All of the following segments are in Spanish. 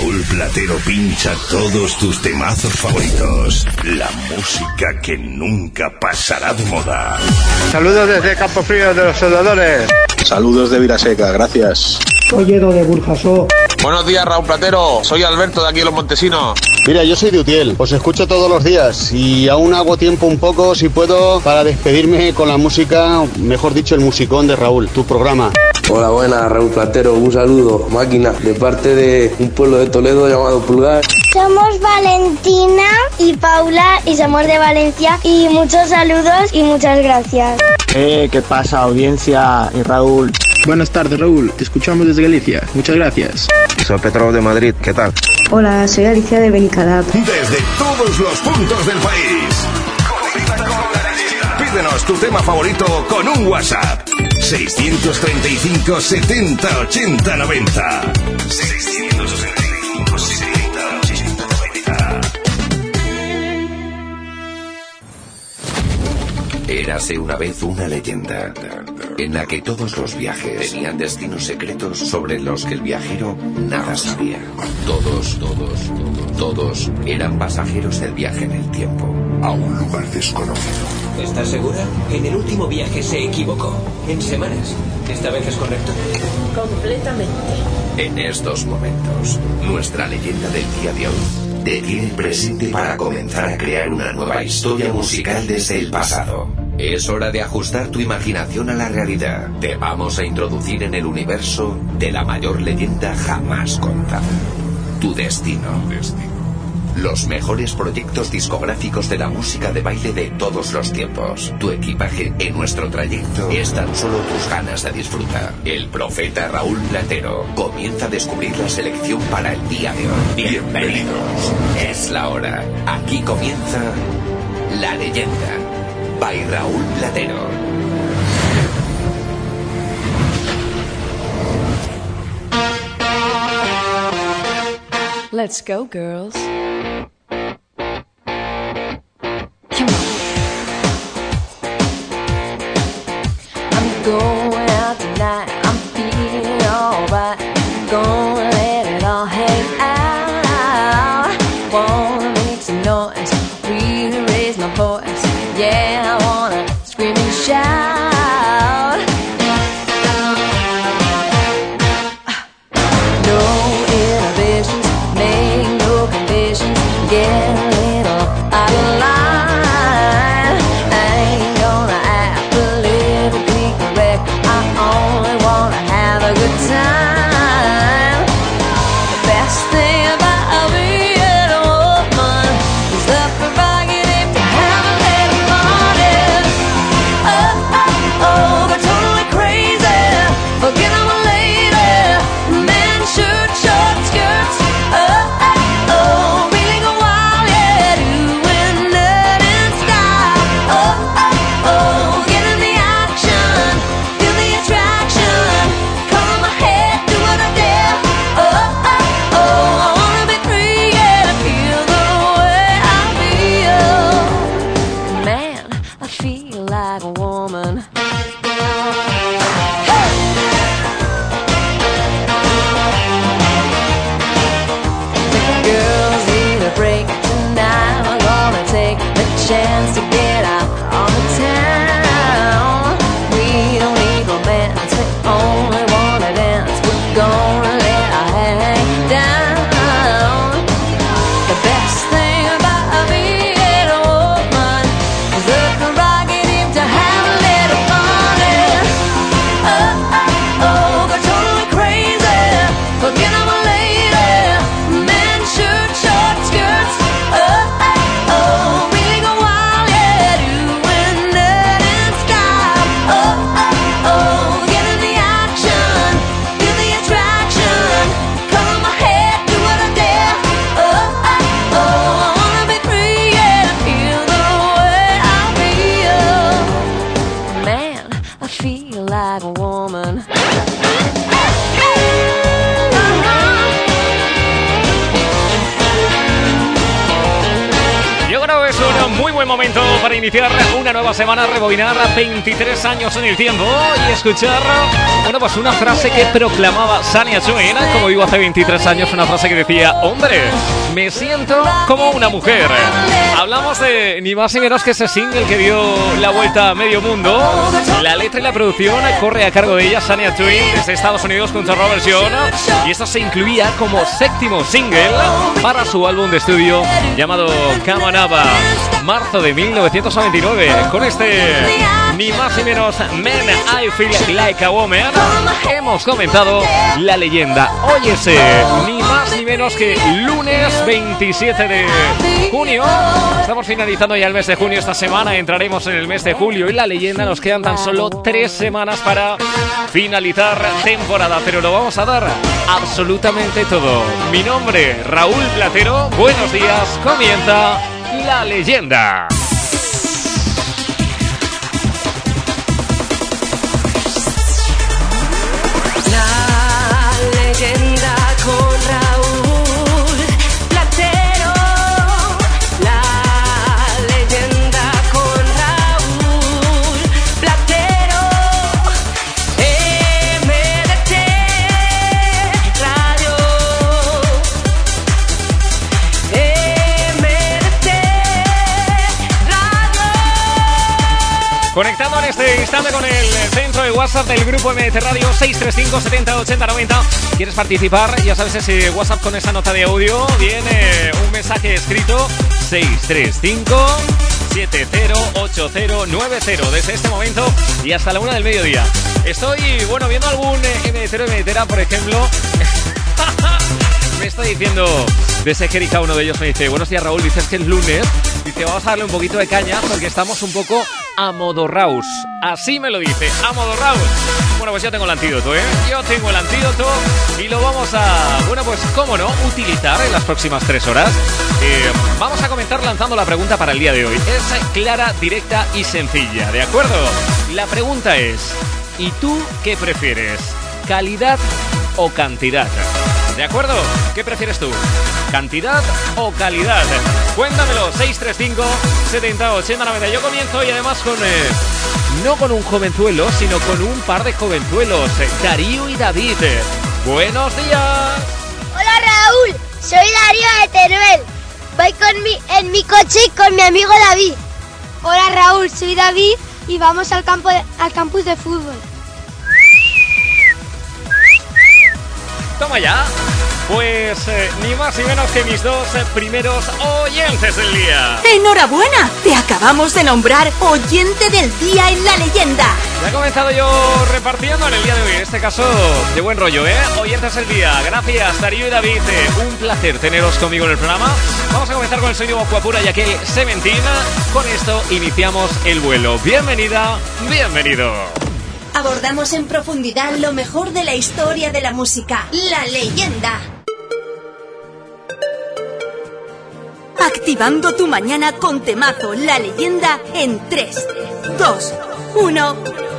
Raúl Platero pincha todos tus temazos favoritos. La música que nunca pasará de moda. Saludos desde Campo Frío de los Soldadores. Saludos de Vilaseca, gracias. Soy Edo de Burjasó. Buenos días, Raúl Platero. Soy Alberto de aquí de Los Montesinos. Mira, yo soy de Utiel, os escucho todos los días y aún hago tiempo un poco, si puedo, para despedirme con la música, mejor dicho, el musicón de Raúl, tu programa. Hola, buenas, Raúl Platero. Un saludo, máquina, de parte de un pueblo de Toledo llamado Pulgar. Somos Valentina y Paula y somos de Valencia y muchos saludos y muchas gracias. Eh, ¿qué pasa, audiencia y Raúl? Buenas tardes, Raúl. Te escuchamos desde Galicia. Muchas gracias. Soy Petro de Madrid. ¿Qué tal? Hola, soy Alicia de Benicalap. Desde todos los puntos del país. Pídenos tu tema favorito con un WhatsApp. 635 70 80 90. 635 70 80 90. Érase una vez una leyenda en la que todos los viajes tenían destinos secretos sobre los que el viajero nada sabía. Todos, todos, todos, todos eran pasajeros del viaje en el tiempo a un lugar desconocido. ¿Estás segura? En el último viaje se equivocó. En semanas. ¿Esta vez es correcto? Completamente. En estos momentos, nuestra leyenda del día de hoy te tiene presente para comenzar a crear una nueva historia musical desde el pasado. Es hora de ajustar tu imaginación a la realidad. Te vamos a introducir en el universo de la mayor leyenda jamás contada. Tu destino. Los mejores proyectos discográficos de la música de baile de todos los tiempos. Tu equipaje en nuestro trayecto es tan solo tus ganas de disfrutar. El profeta Raúl Platero comienza a descubrir la selección para el día de hoy. Bienvenidos. Es la hora. Aquí comienza La Leyenda. By Raúl Platero. Let's go, girls. Come on. I'm going iniciar una nueva semana, rebobinar 23 años en el tiempo y escuchar, bueno, pues una frase que proclamaba Sania Twain, como digo, hace 23 años, una frase que decía, hombre, me siento como una mujer. Hablamos de ni más ni menos que ese single que dio la vuelta a medio mundo. La letra y la producción corre a cargo de ella, Sania Twain, desde Estados Unidos junto a Robert John, y esto se incluía como séptimo single para su álbum de estudio llamado Kamanaba, marzo de 1999. Con este ni más ni menos Men I Feel Like a Woman, hemos comentado la leyenda. Es eh, ni más ni menos que lunes 27 de junio. Estamos finalizando ya el mes de junio esta semana, entraremos en el mes de julio y la leyenda nos quedan tan solo tres semanas para finalizar temporada, pero lo vamos a dar absolutamente todo. Mi nombre, Raúl Platero, buenos días, comienza la leyenda. Con el centro de WhatsApp del grupo MDT Radio 635 70 80 90. ¿Quieres participar? Ya sabes ese WhatsApp con esa nota de audio. Viene un mensaje escrito 635 708090 desde este momento y hasta la una del mediodía. Estoy, bueno, viendo algún eh, MDTero MDTera, por ejemplo. me está diciendo desde que Erika, uno de ellos me dice, buenos días Raúl, dices que es lunes, dice, vamos a darle un poquito de caña porque estamos un poco a modo Raus. Así me lo dice, a modo Raus. Bueno, pues yo tengo el antídoto, ¿eh? Yo tengo el antídoto y lo vamos a, bueno, pues cómo no, utilizar en las próximas tres horas. Eh, vamos a comenzar lanzando la pregunta para el día de hoy. Es clara, directa y sencilla, ¿de acuerdo? La pregunta es, ¿y tú qué prefieres? ¿Calidad o cantidad? ¿De acuerdo? ¿Qué prefieres tú? ¿Cantidad o calidad? Cuéntamelo, 635 70 80 90. Yo comienzo y además con... eh, no con un jovenzuelo, sino con un par de jovenzuelos, eh, Darío y David. Eh, Buenos días. Hola Raúl, soy Darío de Teruel. Voy con mi, en mi coche con mi amigo David. Hola Raúl, soy David y vamos al campo de- al campus de fútbol. Toma ya. Pues eh, ni más ni menos que mis dos eh, primeros oyentes del día. ¡Enhorabuena! Te acabamos de nombrar oyente del día en la leyenda. Ya he comenzado yo repartiendo en el día de hoy, en este caso de buen rollo, ¿eh? Oyentes del día, gracias Darío y David, eh, un placer teneros conmigo en el programa. Vamos a comenzar con el sonido Guapura y aquel Seventina. Con esto iniciamos el vuelo. Bienvenida, bienvenido. Abordamos en profundidad lo mejor de la historia de la música, la leyenda. Activando tu mañana con temazo, la leyenda en 3, 2, 1.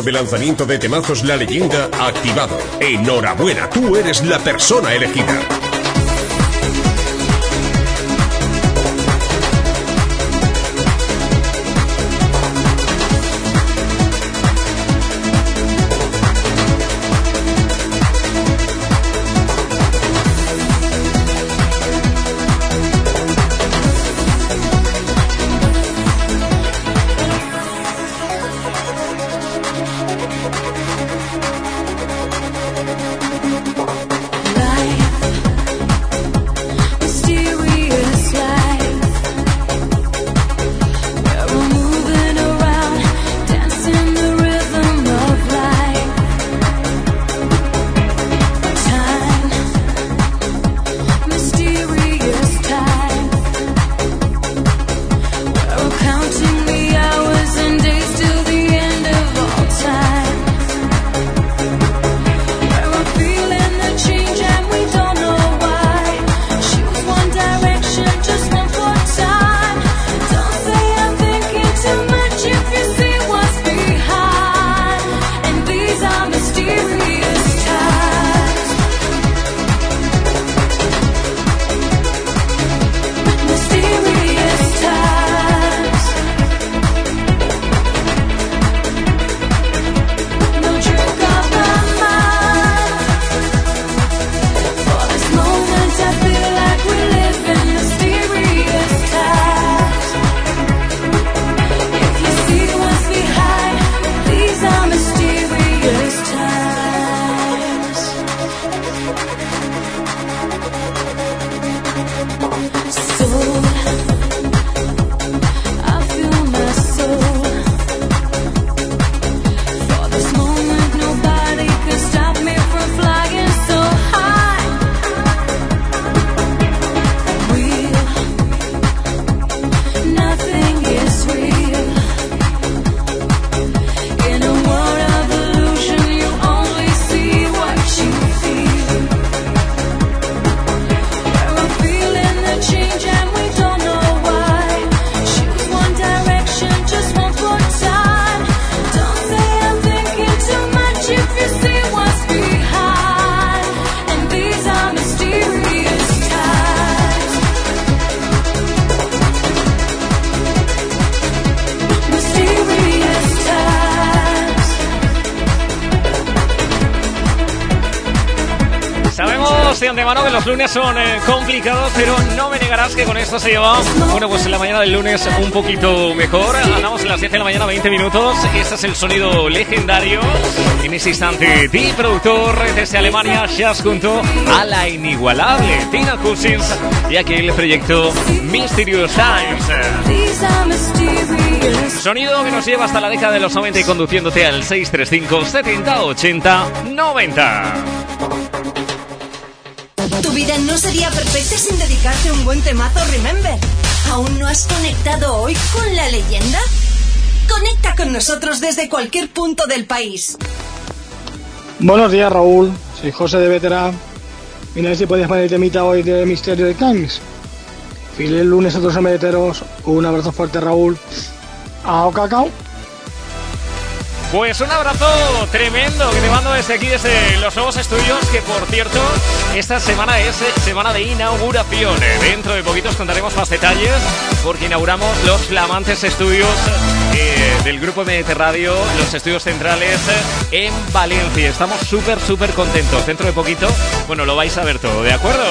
concurso de lanzamiento de temazos La Leyenda activado. Enhorabuena, tú eres la persona elegida. esto se lleva, bueno, pues en la mañana del lunes un poquito mejor. Andamos a las 10 de la mañana, 20 minutos. Este es el sonido legendario. En este instante, ti productor desde Alemania, Shaz junto a la inigualable Tina Cousins y aquel proyecto Mysterious Times. Sonido que nos lleva hasta la década de los 90 y conduciéndote al 635 70 80 90 vida no sería perfecta sin dedicarte un buen temazo Remember. ¿Aún no has conectado hoy con la leyenda? Conecta con nosotros desde cualquier punto del país. Buenos días, Raúl. Soy José de Vetera. Mira si puedes poner el temita hoy de Misterio de Times. Feliz lunes a los meteros. Un abrazo fuerte, Raúl. Ao cacao. Pues un abrazo tremendo que te mando desde aquí, desde los nuevos estudios, que por cierto, esta semana es eh, semana de inauguración. Eh, Dentro de poquitos contaremos más detalles, porque inauguramos los flamantes estudios eh, del Grupo MDT Radio, los estudios centrales en Valencia. Estamos súper, súper contentos. Dentro de poquito, bueno, lo vais a ver todo, ¿de acuerdo?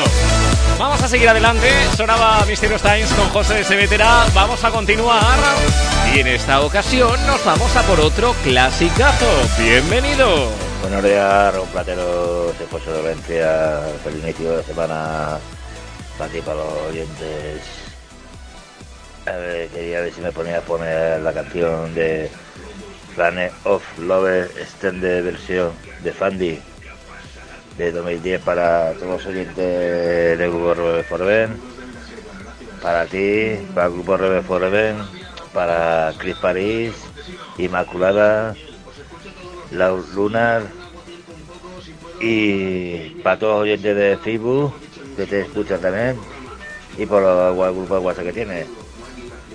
Vamos a seguir adelante. Sonaba Mysterious Times con José de Sebetera. Vamos a continuar. Y en esta ocasión nos vamos a por otro clasicazo. Bienvenido. Buenos días, Raúl Platero, soy José de Valencia. Feliz inicio de semana para ti, para los oyentes. Quería ver si me ponía a poner la canción de Planet of Love Extended versión de Fandy de 2010 para todos los oyentes del grupo Rebel Forben, para ti, para el grupo Rebel Forben, para Chris París, Inmaculada, Lunar y para todos los oyentes de Facebook que te escuchan también y por el grupo de WhatsApp que tienes.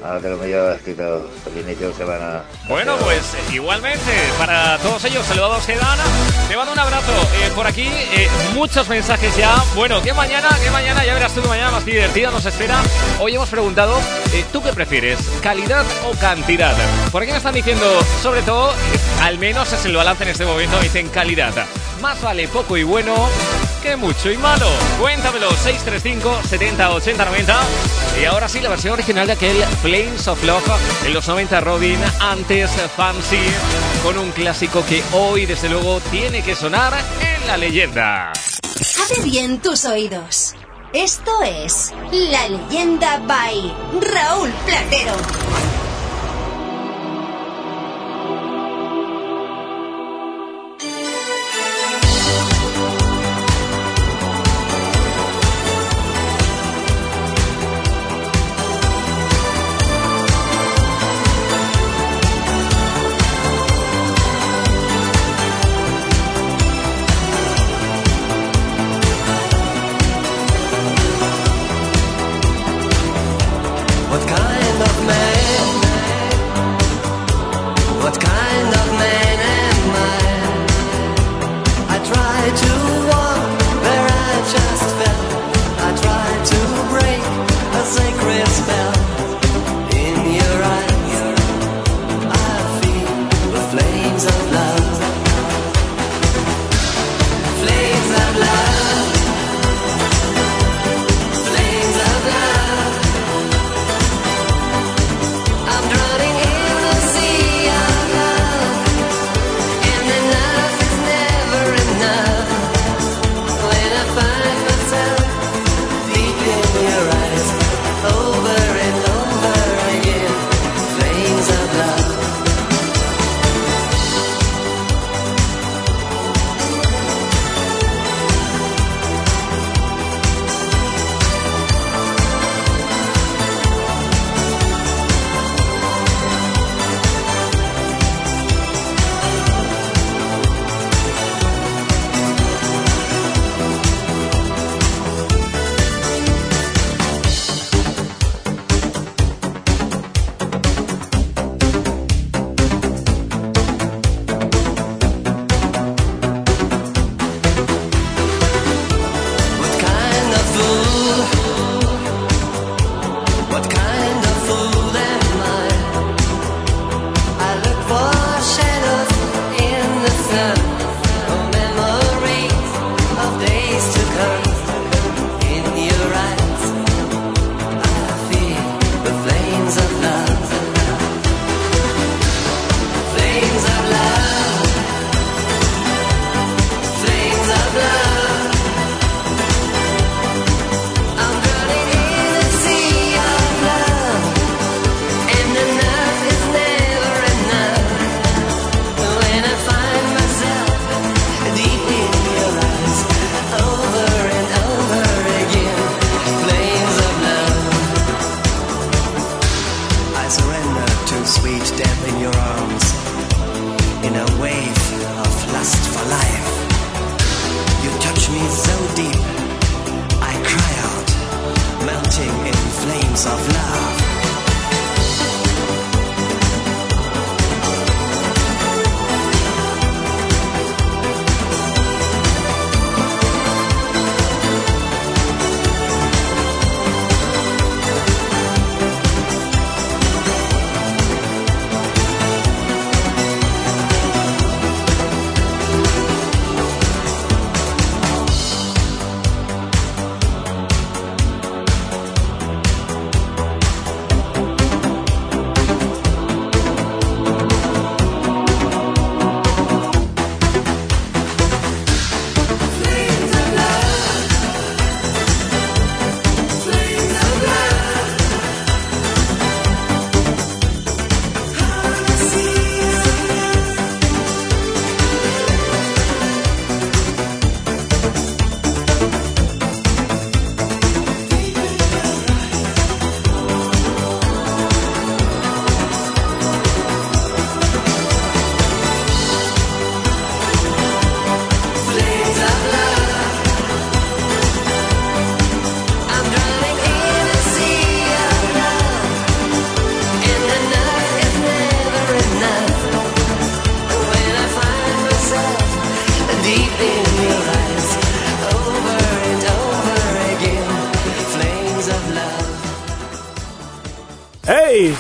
Ahora te lo escrito el inicio de semana. Bueno, pues eh, igualmente, para todos ellos, saludados que dan. Te mando un abrazo. Eh, por aquí, eh, muchos mensajes ya. Bueno, que mañana, que mañana, ya verás tú que mañana más divertida nos espera. Hoy hemos preguntado, eh, ¿tú qué prefieres? ¿Calidad o cantidad? Por aquí me están diciendo, sobre todo, al menos es el balance en este momento, dicen calidad. Más vale poco y bueno que mucho y malo. Cuéntamelo, 635 70 80 90. Y ahora sí, la versión original de aquel Flames of Love en los 90 Robin, antes Fancy, con un clásico que hoy, desde luego, tiene que sonar en la leyenda. Abre bien tus oídos. Esto es La Leyenda by Raúl Platero.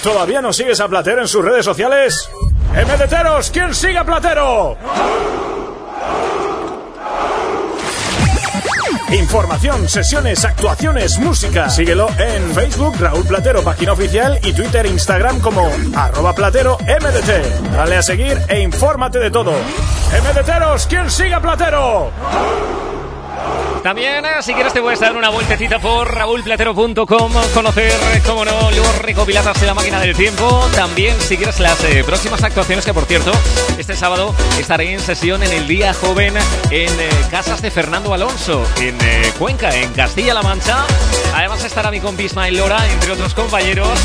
¿Todavía no sigues a Platero en sus redes sociales? ¡MDTeros! ¿Quién sigue a Platero? Información, sesiones, actuaciones, música. Síguelo en Facebook, Raúl Platero, página oficial, y Twitter Instagram como arroba platero. Dale a seguir e infórmate de todo. ¡MDTeros! ¿Quién sigue a Platero? También, eh, si quieres, te puedes dar una vueltecita por raúlplatero.com, conocer, como no, los recopiladas de la máquina del tiempo. También, si quieres, las eh, próximas actuaciones, que por cierto, este sábado estaré en sesión en el Día Joven en eh, Casas de Fernando Alonso, en eh, Cuenca, en Castilla-La Mancha. Además, estará mi compi Ismael Lora, entre otros compañeros.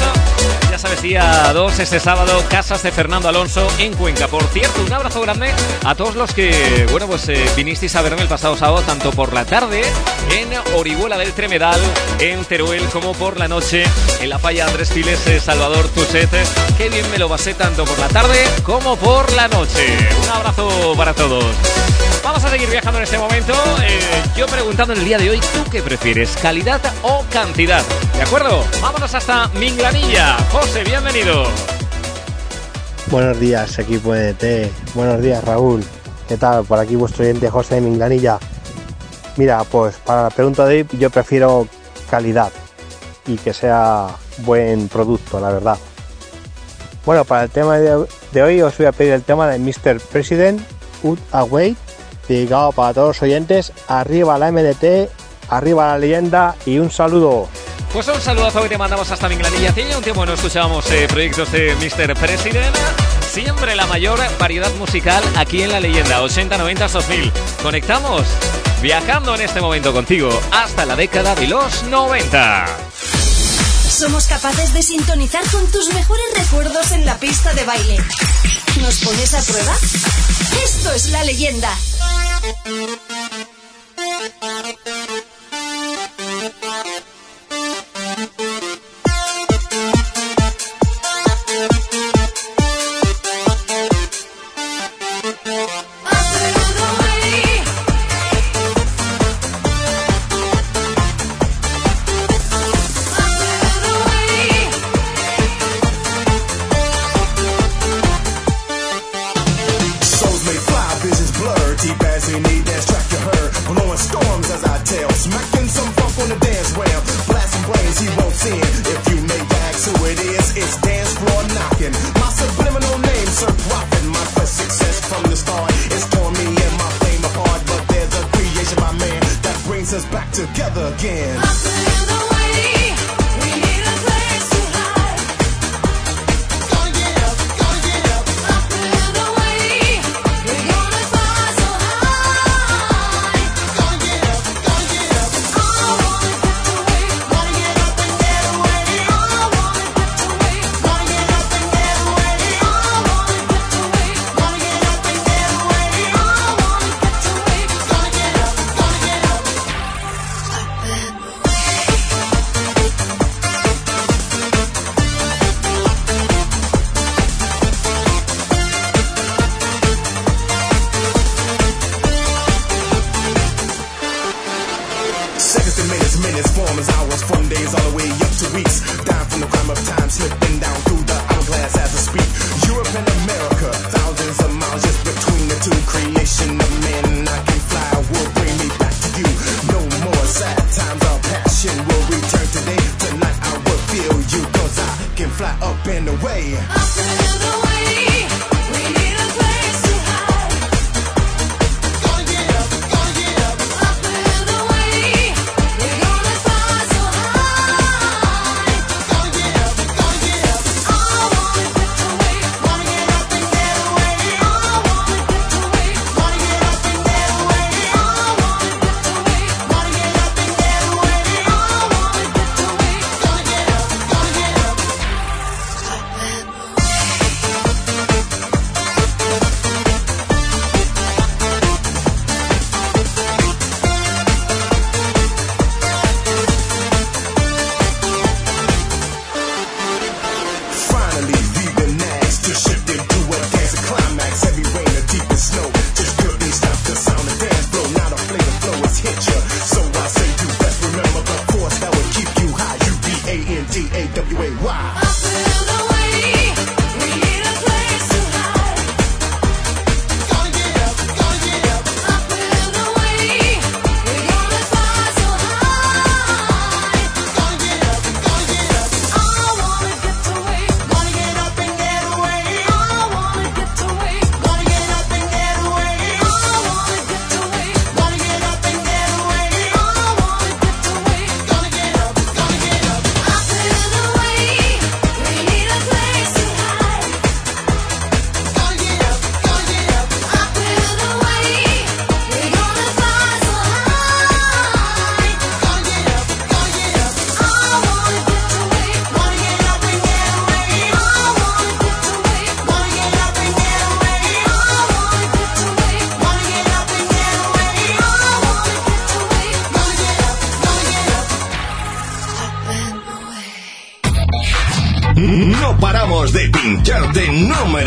Ya sabes, día 2, este sábado, Casas de Fernando Alonso en Cuenca. Por cierto, un abrazo grande a todos los que, bueno, pues eh, vinisteis a verme el pasado sábado, tanto por la tarde en Orihuela del Tremedal, en Teruel, como por la noche en la falla Andrés Files, eh, Salvador Tuset. Qué bien me lo pasé tanto por la tarde como por la noche. Un abrazo para todos. Vamos a seguir viajando en este momento. Eh, yo preguntando en el día de hoy, ¿tú qué prefieres? ¿Calidad o cantidad? ¿De acuerdo? Vámonos hasta Minglanilla. José, bienvenido. Buenos días, equipo EDT. Buenos días, Raúl. ¿Qué tal? Por aquí vuestro oyente José de Minglanilla. Mira, pues para la pregunta de hoy yo prefiero calidad y que sea buen producto, la verdad. Bueno, para el tema de, hoy os voy a pedir el tema de Mr. President, Ud Away, dedicado para todos los oyentes. Arriba la MDT, arriba la leyenda y un saludo. Pues un saludazo que te mandamos hasta Minglanilla. Hace un tiempo no escuchábamos eh, proyectos de Mr. President. Siempre la mayor variedad musical aquí en La Leyenda, 80, 90, 2000. Conectamos, viajando en este momento contigo hasta la década de los 90. Somos capaces de sintonizar con tus mejores recuerdos en la pista de baile. ¿Nos pones a prueba? Esto es la leyenda.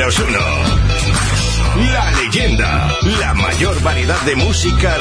Uno. La leyenda, la mayor variedad de música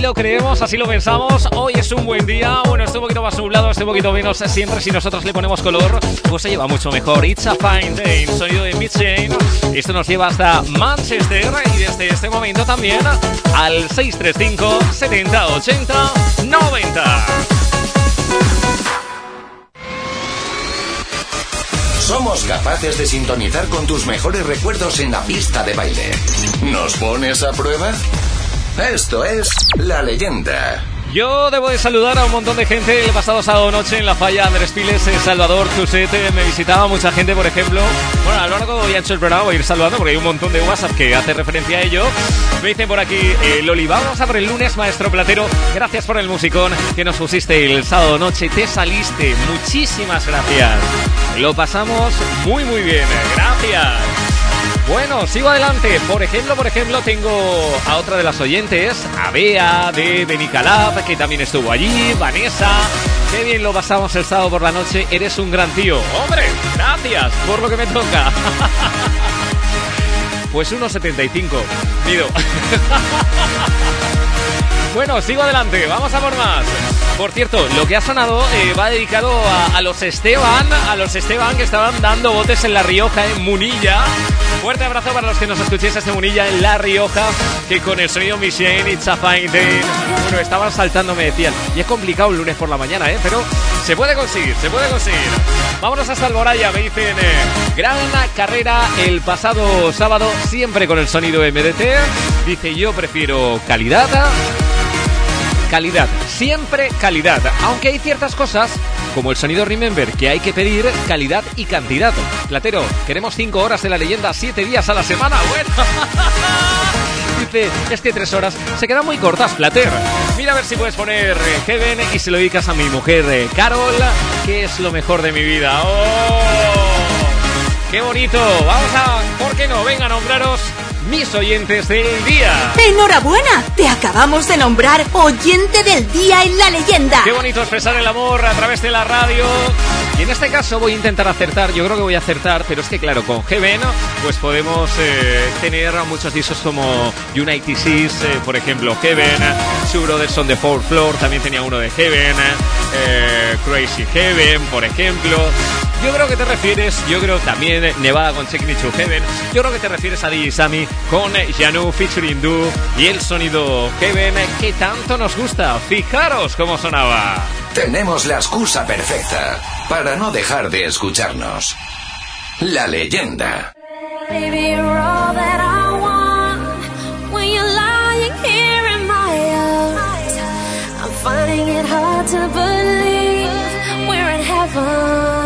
lo creemos, así lo pensamos. Hoy es un buen día. Bueno, este un poquito más nublado, este un poquito menos. Siempre si nosotros le ponemos color, pues se lleva mucho mejor. It's a fine day, sonido de Jane. Esto nos lleva hasta Manchester y desde este momento también al 635 70 80 90. Somos capaces de sintonizar con tus mejores recuerdos en la pista de baile. ¿Nos pones a prueba? Esto es La Leyenda. Yo debo de saludar a un montón de gente el pasado sábado noche en la falla Andrés Piles, en Salvador, Tusete, me visitaba mucha gente, por ejemplo. Bueno, a lo largo de ancho el programa voy a ir saludando porque hay un montón de WhatsApp que hace referencia a ello. Me dicen por aquí, eh, Loli, vamos a por el lunes, maestro Platero. Gracias por el musicón que nos pusiste el sábado noche. Te saliste. Muchísimas gracias. Lo pasamos muy, muy bien. Gracias. Bueno, sigo adelante. Por ejemplo, por ejemplo, tengo a otra de las oyentes, a Bea de Benicalab, que también estuvo allí, Vanessa. Qué bien lo pasamos el sábado por la noche. Eres un gran tío. Hombre, gracias por lo que me toca. Pues 1,75. Mido. Bueno, sigo adelante, vamos a por más. Por cierto, lo que ha sonado eh, va dedicado a, a los Esteban, a los Esteban que estaban dando botes en La Rioja, en Munilla. Fuerte abrazo para los que nos escuchéis desde Munilla, en La Rioja, que con el sonido Michelle, It's a Fine Day, bueno, estaban saltando, me decían. Y es complicado el lunes por la mañana, ¿eh? Pero se puede conseguir, se puede conseguir. Vámonos hasta Alboraya, me dicen. eh, gran carrera el pasado sábado, siempre con el sonido MDT. Dice, yo prefiero calidad calidad, siempre calidad. Aunque hay ciertas cosas, como el sonido Remember, que hay que pedir calidad y cantidad. Platero, queremos 5 horas de la leyenda, 7 días a la semana. Bueno. Dice, es que 3 horas se quedan muy cortas, Plater. Mira a ver si puedes poner eh, Heaven y se lo dedicas a mi mujer, eh, Carol, que es lo mejor de mi vida. ¡Oh! ¡Qué bonito! Vamos a, ¿por qué no? Venga nombraros mis oyentes del día. ¡Enhorabuena! Te acabamos de nombrar oyente del día en la leyenda. Qué bonito expresar el amor a través de la radio. Y en este caso voy a intentar acertar, yo creo que voy a acertar, pero es que claro, con Heaven pues podemos eh, tener muchos discos como United Seas, eh, por ejemplo, Heaven, Two Brothers on the Fourth Floor, también tenía uno de Heaven, eh, Crazy Heaven, por ejemplo. Yo creo que te refieres, yo creo también Nevada con Check Me to Heaven, yo creo que te refieres a DJ Sammy con Janu featuring Du y el sonido Heaven que tanto nos gusta. Fijaros cómo sonaba. Tenemos la excusa perfecta para no dejar de escucharnos. La leyenda. Finding it hard to believe we're in heaven.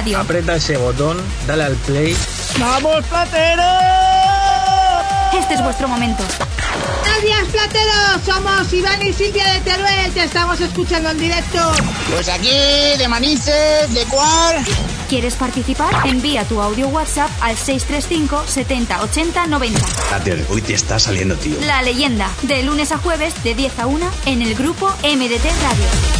Radio. Aprieta ese botón, dale al play. ¡Vamos, Platero! Este es vuestro momento. Días, Platero. Somos Iván y Silvia de Teruel. Te estamos escuchando en directo. Pues aquí, de Manises, de Cuar. ¿Quieres participar? Envía tu audio WhatsApp al 635 70 80 90. Plater, hoy te está saliendo, tío. La leyenda, de lunes a jueves, de 10 a 1, en el grupo MDT Radio.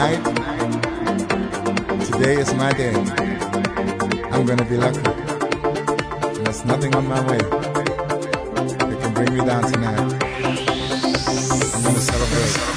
Tonight, today is my day. I'm gonna be lucky. There's nothing on my way that can bring me down tonight. I'm gonna celebrate.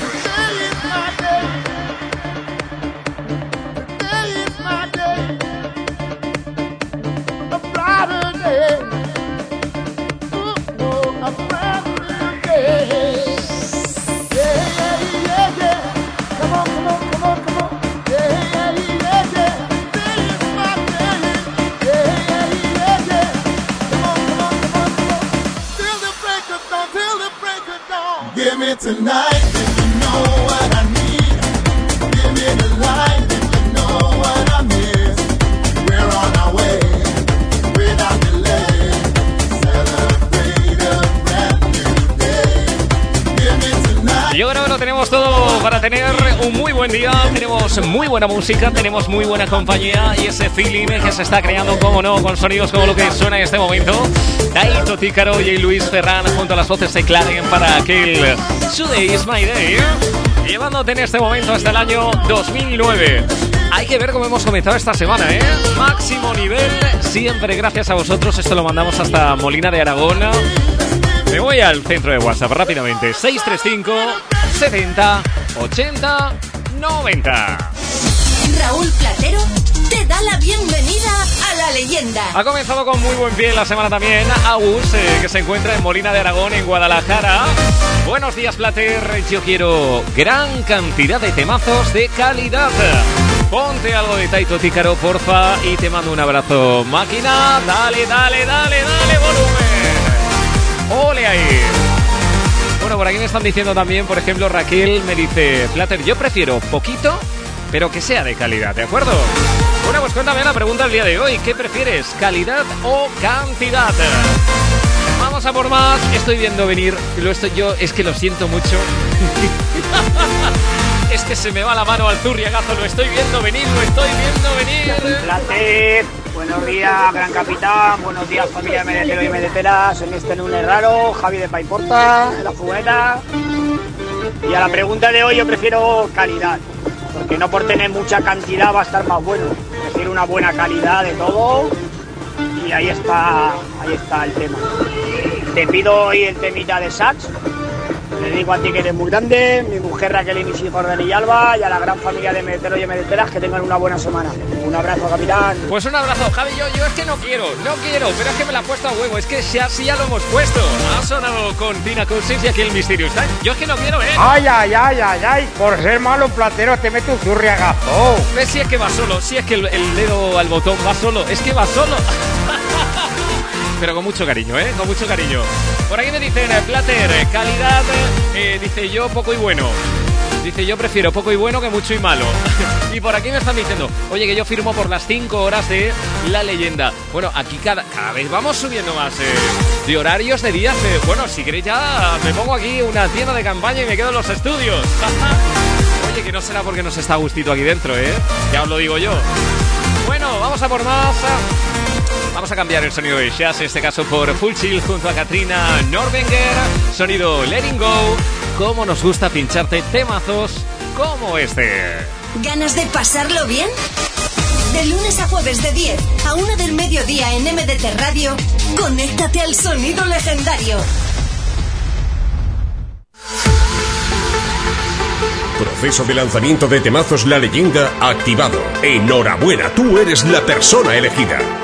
Tenemos muy buena música, tenemos muy buena compañía y ese feeling que se está creando, como no, con sonidos como lo que suena en este momento. Taito Tícaro y Luis Ferran junto a las voces de Claren para aquel Today is my day. Llevándote en este momento hasta el año 2009. Hay que ver cómo hemos comenzado esta semana, ¿eh? Máximo nivel, siempre gracias a vosotros. Esto lo mandamos hasta Molina de Aragón. Me voy al centro de WhatsApp rápidamente. 635 70 80 90. Raúl Platero te da la bienvenida a la leyenda. Ha comenzado con muy buen pie la semana también Agus, eh, que se encuentra en Molina de Aragón, en Guadalajara. Buenos días, Plater. Yo quiero gran cantidad de temazos de calidad. Ponte algo de Taito Tícaro, porfa, y te mando un abrazo. Máquina, dale, dale, dale, dale, volumen. Ole ahí. Bueno, por aquí me están diciendo también, por ejemplo, Raquel me dice, Plater, yo prefiero poquito, pero que sea de calidad, ¿de acuerdo? Bueno, pues cuéntame la pregunta del día de hoy. ¿Qué prefieres, calidad o cantidad? Vamos a por más. Estoy viendo venir, lo estoy yo, es que lo siento mucho. es que se me va la mano al zurriagazo. Lo estoy viendo venir, lo estoy viendo venir. Placer, buenos días, gran capitán, buenos días, familia Medetero y Medeteras, en este lunes raro, Javi de Paiporta, la furgoneta. Y a la pregunta de hoy yo prefiero calidad, porque no por tener mucha cantidad va a estar más bueno. Prefiero una buena calidad de todo y ahí está, ahí está el tema. Te pido hoy el temita de sax. Le digo a ti que eres muy grande, mi mujer Raquel y mis hijos Dani y Alba, y a la gran familia de Medeteros y Medeteras que tengan una buena semana. Un abrazo, capitán. Pues un abrazo, Javi. Yo, yo es que no quiero, no quiero, pero es que me la ha puesto a huevo. Es que ya, sí ya lo hemos puesto. Ha sonado con Tina Cousins y aquí el Mysterious Time. Yo es que no quiero, ¿eh? Ay, ay, ay, ay, ay. Por ser malo platero te mete un zurriagazo. ¿Ves si es que va solo? Si es que el, el dedo al botón va solo. Es que va solo. Pero con mucho cariño, ¿eh? Con mucho cariño. Por aquí me dicen, Plater, eh, calidad, eh, dice yo poco y bueno. Dice yo prefiero poco y bueno que mucho y malo. y por aquí me están diciendo, oye que yo firmo por las 5 horas de la leyenda. Bueno, aquí cada, cada vez vamos subiendo más eh, de horarios de días. eh. Bueno, si queréis ya me pongo aquí una tienda de campaña y me quedo en los estudios. oye, que no será porque nos está gustito aquí dentro, ¿eh? Ya os lo digo yo. Bueno, vamos a por más. Vamos a cambiar el sonido de Jazz, en este caso por Full Chill junto a Katrina Norwenger. Sonido Letting Go. Cómo nos gusta pincharte temazos como este. ¿Ganas de pasarlo bien? De lunes a jueves de 10 a 1 del mediodía en MDT Radio, conéctate al sonido legendario. Proceso de lanzamiento de temazos La Leyenda activado. Enhorabuena, tú eres la persona elegida.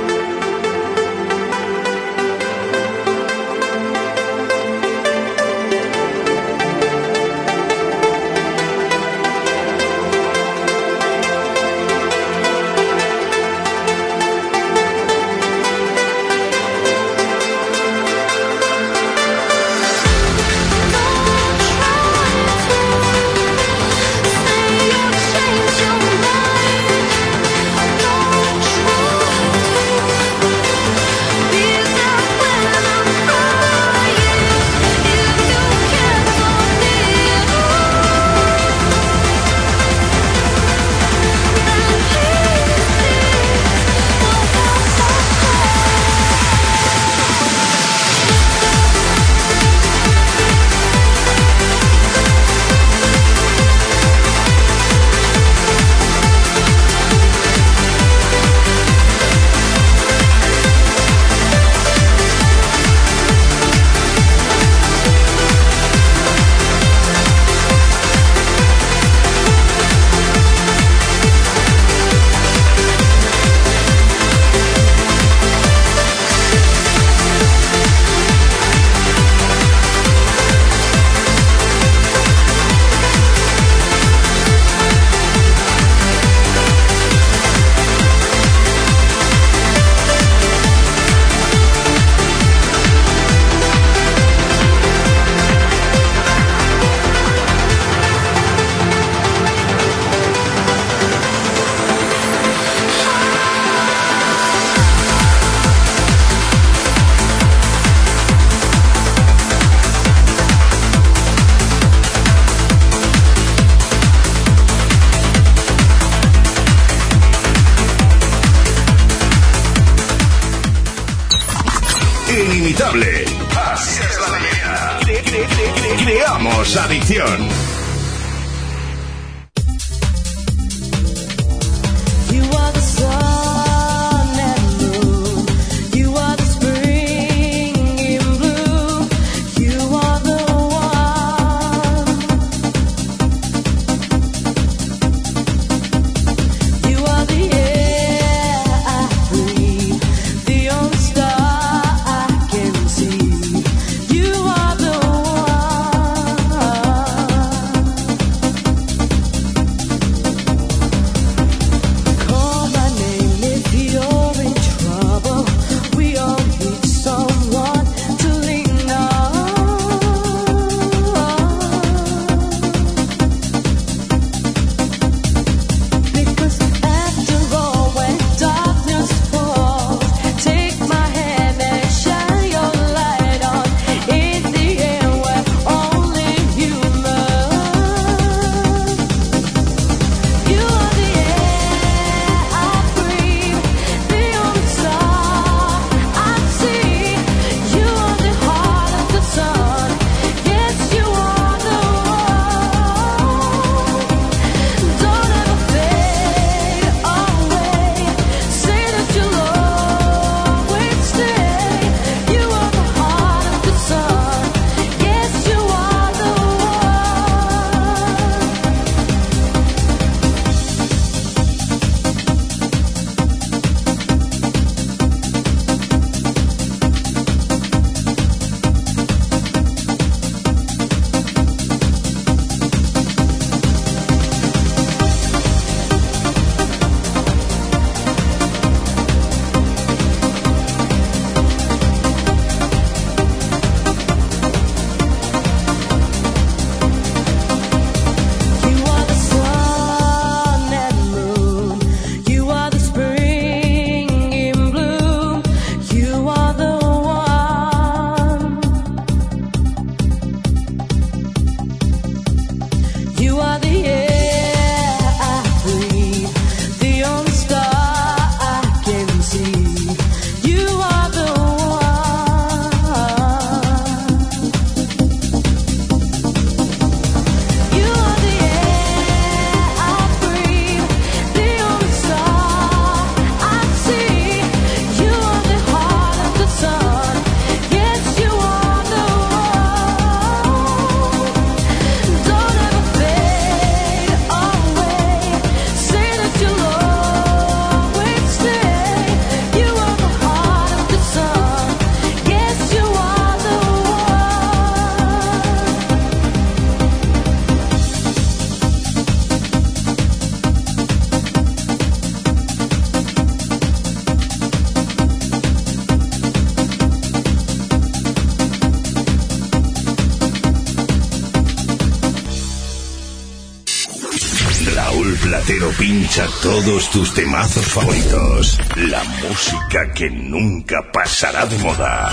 Pincha todos tus temazos favoritos. La música que nunca pasará de moda.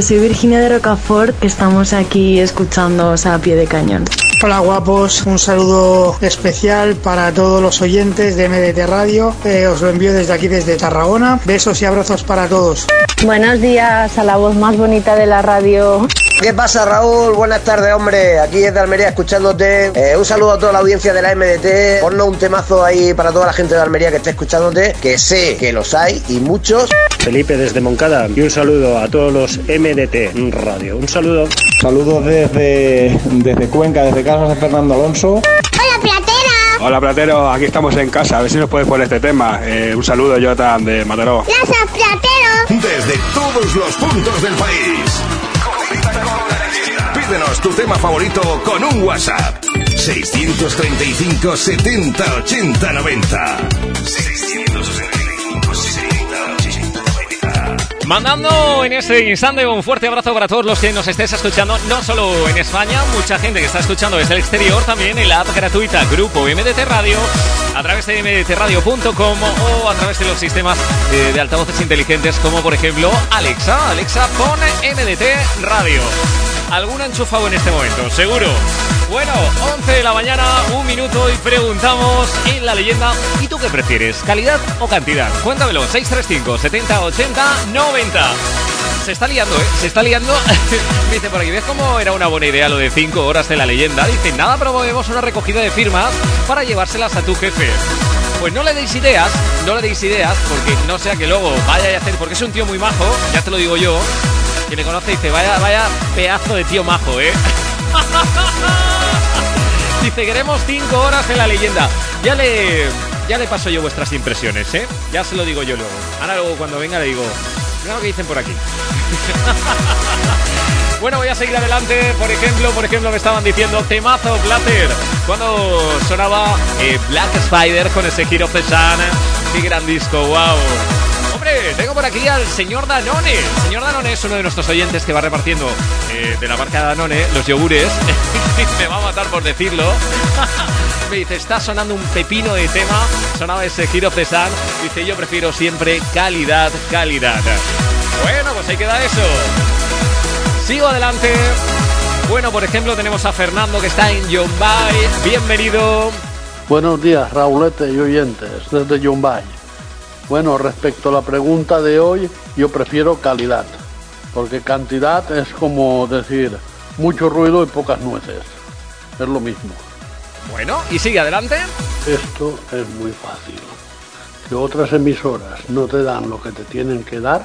Soy Virginia de Rocafort, que estamos aquí escuchándoos a pie de cañón. Hola guapos, un saludo especial para todos los oyentes de MDT Radio. Eh, os lo envío desde aquí, desde Tarragona. Besos y abrazos para todos. Buenos días a la voz más bonita de la radio. ¿Qué pasa, Raúl? Buenas tardes, hombre. Aquí desde Almería escuchándote. Eh, un saludo a toda la audiencia de la MDT. Ponnos un temazo ahí para toda la gente de Almería que esté escuchándote, que sé que los hay y muchos. Felipe desde Moncada y un saludo a todos los MDT Radio. Un saludo. Saludos desde, desde Cuenca, desde Casas de Fernando Alonso. ¡Hola, Platera! Hola Platero, aquí estamos en casa, a ver si nos puedes poner este tema. Eh, un saludo, Jonathan, de Mataró. ¡Gracias, Platero! Desde todos los puntos del país. Tu tema favorito con un WhatsApp. 635 70 80 90. 635 70 80 90. Mandando en este instante un fuerte abrazo para todos los que nos estés escuchando, no solo en España, mucha gente que está escuchando desde el exterior, también en la app gratuita Grupo MDT Radio, a través de mdtradio.com o a través de los sistemas eh, de altavoces inteligentes como por ejemplo Alexa. Alexa, pone MDT Radio. ¿Algún enchufado en este momento? Seguro. Bueno, 11 de la mañana, un minuto y preguntamos en la leyenda, ¿y tú qué prefieres? ¿Calidad o cantidad? Cuéntamelo, 635 70 80 90. Se está liando, ¿eh? Se está liando. Dice por aquí, ¿ves cómo era una buena idea lo de 5 horas de la leyenda? Dice, nada, promovemos una recogida de firmas para llevárselas a tu jefe. Pues no le deis ideas, no le deis ideas, porque no sea que luego vaya a hacer, porque es un tío muy majo, ya te lo digo yo. Quien le conoce dice, vaya, vaya pedazo de tío majo, ¿eh? Dice, queremos 5 horas en la leyenda. Ya le, ya le paso yo vuestras impresiones, ¿eh? Ya se lo digo yo luego. Ahora luego cuando venga le digo, mira lo que dicen por aquí. Bueno, voy a seguir adelante. Por ejemplo, por ejemplo, me estaban diciendo temazo Plater. Cuando sonaba eh, Black Spider con ese giro Pesana. Qué gran disco, wow. Tengo por aquí al señor Danone. El señor Danone es uno de nuestros oyentes que va repartiendo eh, de la marca Danone los yogures. me va a matar por decirlo. me dice, está sonando un pepino de tema. Sonaba ese giro Pesan. Dice, yo prefiero siempre calidad, calidad. Bueno, pues ahí queda eso. Sigo adelante. Bueno, por ejemplo, tenemos a Fernando que está en Yombay. Bienvenido. Buenos días, Raulete y oyentes, desde Yumbay. Bueno, respecto a la pregunta de hoy, yo prefiero calidad, porque cantidad es como decir mucho ruido y pocas nueces. Es lo mismo. Bueno, y sigue adelante. Esto es muy fácil. Si otras emisoras no te dan lo que te tienen que dar,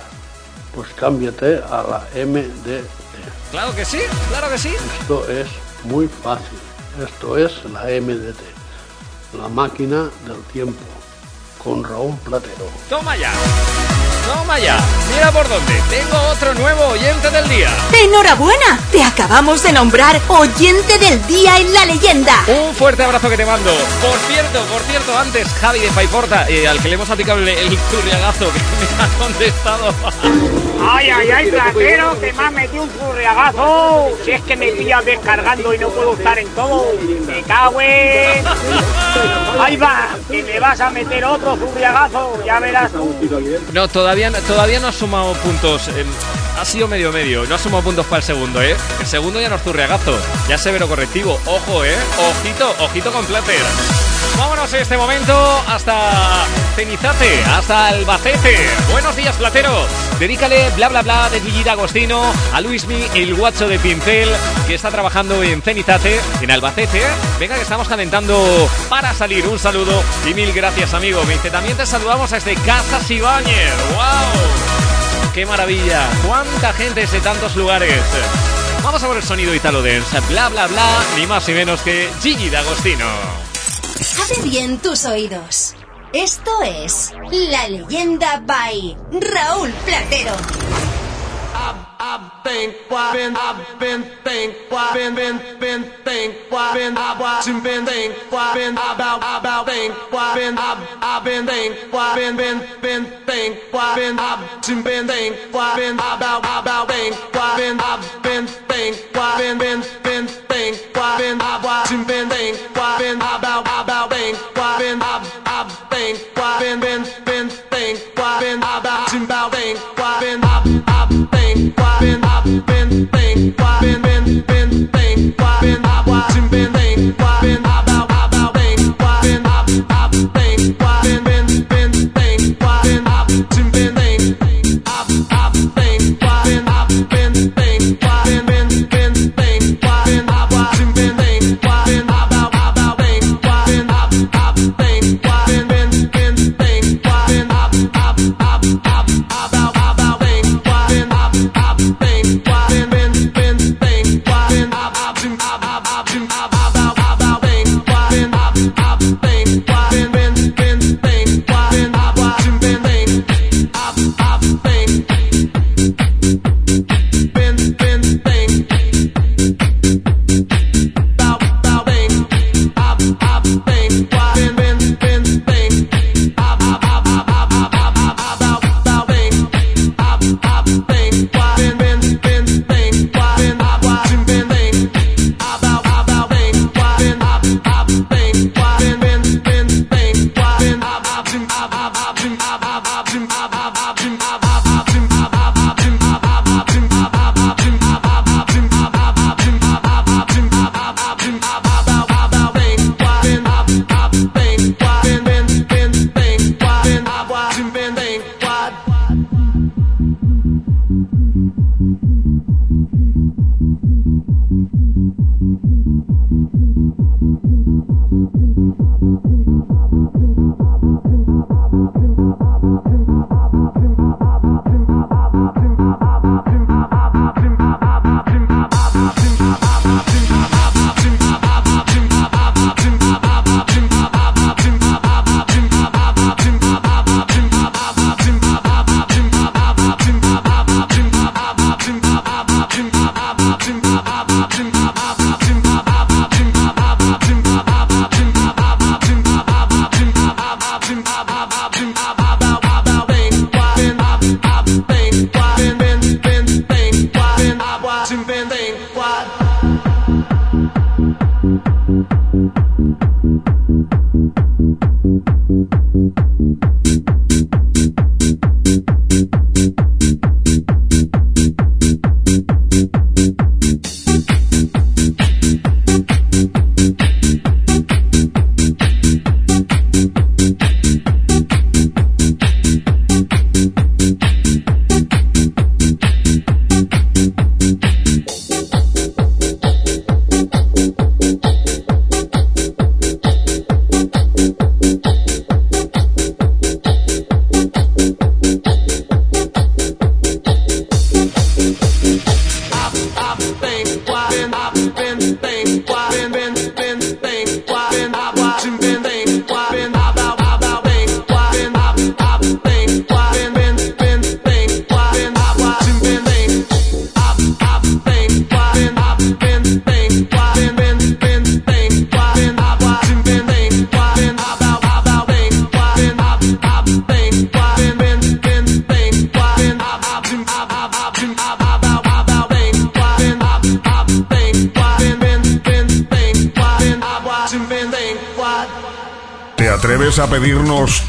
pues cámbiate a la MDT. Claro que sí, claro que sí. Esto es muy fácil. Esto es la MDT, la máquina del tiempo, con Raúl Platero. Toma ya. Toma ya. Mira por dónde. Tengo otro nuevo oyente del día. ¡Enhorabuena! Te acabamos de nombrar oyente del día en la leyenda. Un fuerte abrazo que te mando. Por cierto, por cierto, antes Javi de Paiporta, eh, al que le hemos aplicado el, el zurriagazo que me ha contestado. Ay, ay, ay, platero, que me has metido un zurriagazo. Si es que me pillas descargando y no puedo estar en todo. Me cago en... Ahí va, que me vas a meter otro zurriagazo. Ya verás tú. No, todavía, todavía no ha sumado puntos. eh, ha sido medio medio. No ha sumado puntos para el segundo, ¿eh? El segundo ya no es zurriagazo. Ya severo correctivo. Ojo, ¿eh? Ojito, ojito con Plater. Vámonos en este momento hasta Cenizate, hasta Albacete. Buenos días, Platero. Dedícale bla bla bla de Gigi Agostino a Luismi, el guacho de Pincel, que está trabajando en Cenizate, en Albacete. Venga, que estamos calentando para salir. Un saludo y mil gracias, amigo. Me dice, también te saludamos desde Casas Ibáñez. ¡Wow! ¡Qué maravilla! ¡Cuánta gente desde tantos lugares! Vamos a ver el sonido Italo Dance. Bla bla bla, ni más ni menos que Gigi D'Agostino. Abre bien tus oídos. Esto es La Leyenda by Raúl Platero. I've been, why been, I've been, think, why been, been, been, think, why been, I watching, been, think, why been, about, about, think, why been, I've, I've been, think, why been, been, been, think, why been, I've been, been, think, why been, about, about, think, why been, I've been, think, why been, been, been, think, why been, I watching, been, think, why been, about, about, think, why been, I've, I've, think, why been, been, been, think, why been, about, about, think, why been, I've, I've, think, why been, I've been, think, why been.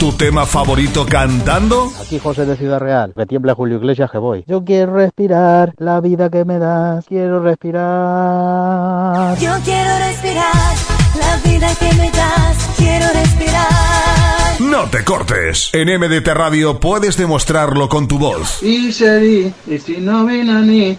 Tu tema favorito cantando? Aquí José de Ciudad Real, que tiembla Julio Iglesias que voy. Yo quiero respirar la vida que me das, quiero respirar. Yo quiero respirar la vida que me das, quiero respirar. No te cortes. En MDT Radio puedes demostrarlo con tu voz. Y serí, y si no vino ni.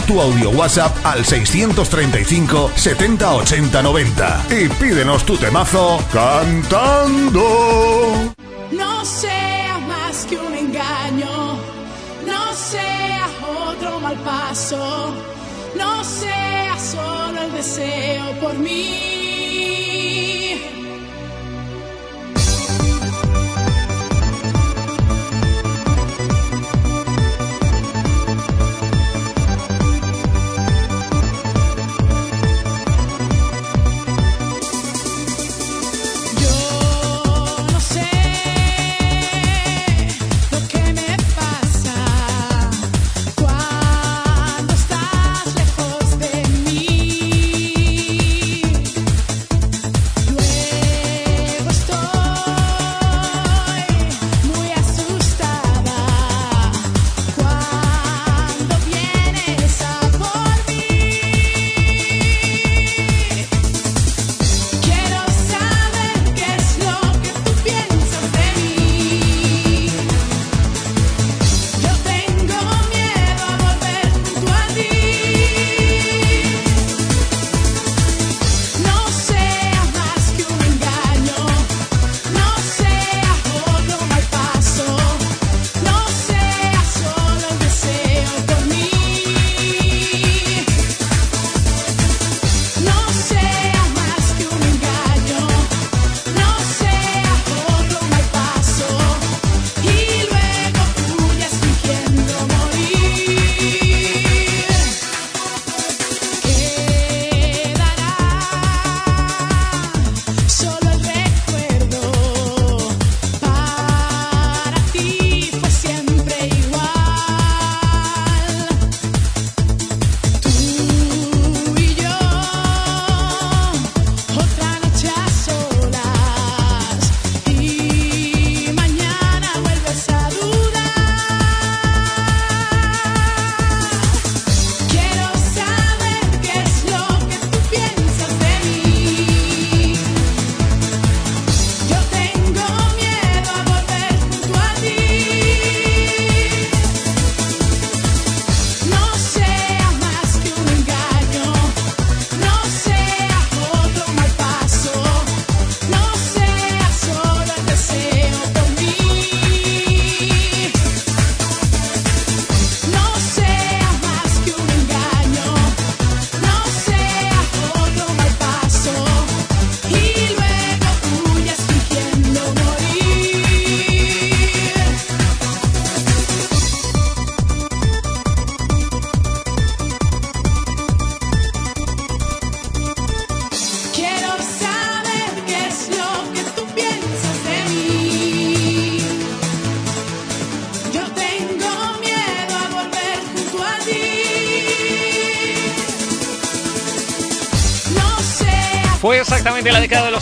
Tu audio WhatsApp al 635 70 80 90 y pídenos tu temazo cantando. No sea más que un engaño, no sea otro mal paso, no sea solo el deseo por mí.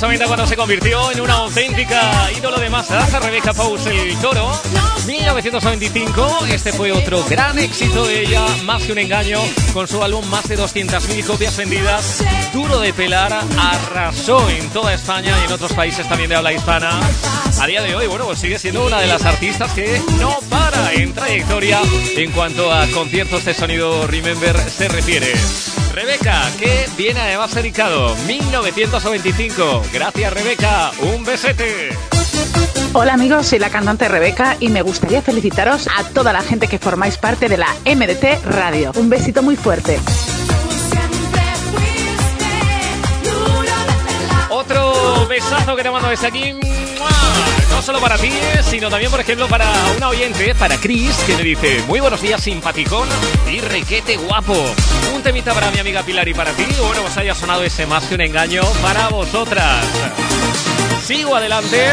Los 90 cuando se convirtió en una auténtica ídolo de masas. Rebecca Pous, el toro. 1995, este fue otro gran éxito de ella, más que un engaño, con su álbum más de 200.000 copias vendidas. Duro de pelar, arrasó en toda España y en otros países también de habla hispana. A día de hoy, bueno, pues sigue siendo una de las artistas que no para en trayectoria en cuanto a conciertos de sonido Remember se refiere. Rebeca, que viene además dedicado 1995. Gracias, Rebeca. Un besete. Hola amigos, soy la cantante Rebeca y me gustaría felicitaros a toda la gente que formáis parte de la MDT Radio. Un besito muy fuerte. Otro besazo que te mando desde aquí. ¡Mua! No solo para ti, sino también, por ejemplo, para una oyente, para Chris, que me dice: Muy buenos días, simpaticón y requete guapo. Un temita para mi amiga Pilar y para ti. Bueno, pues haya sonado ese más que un engaño para vosotras. Sigo adelante.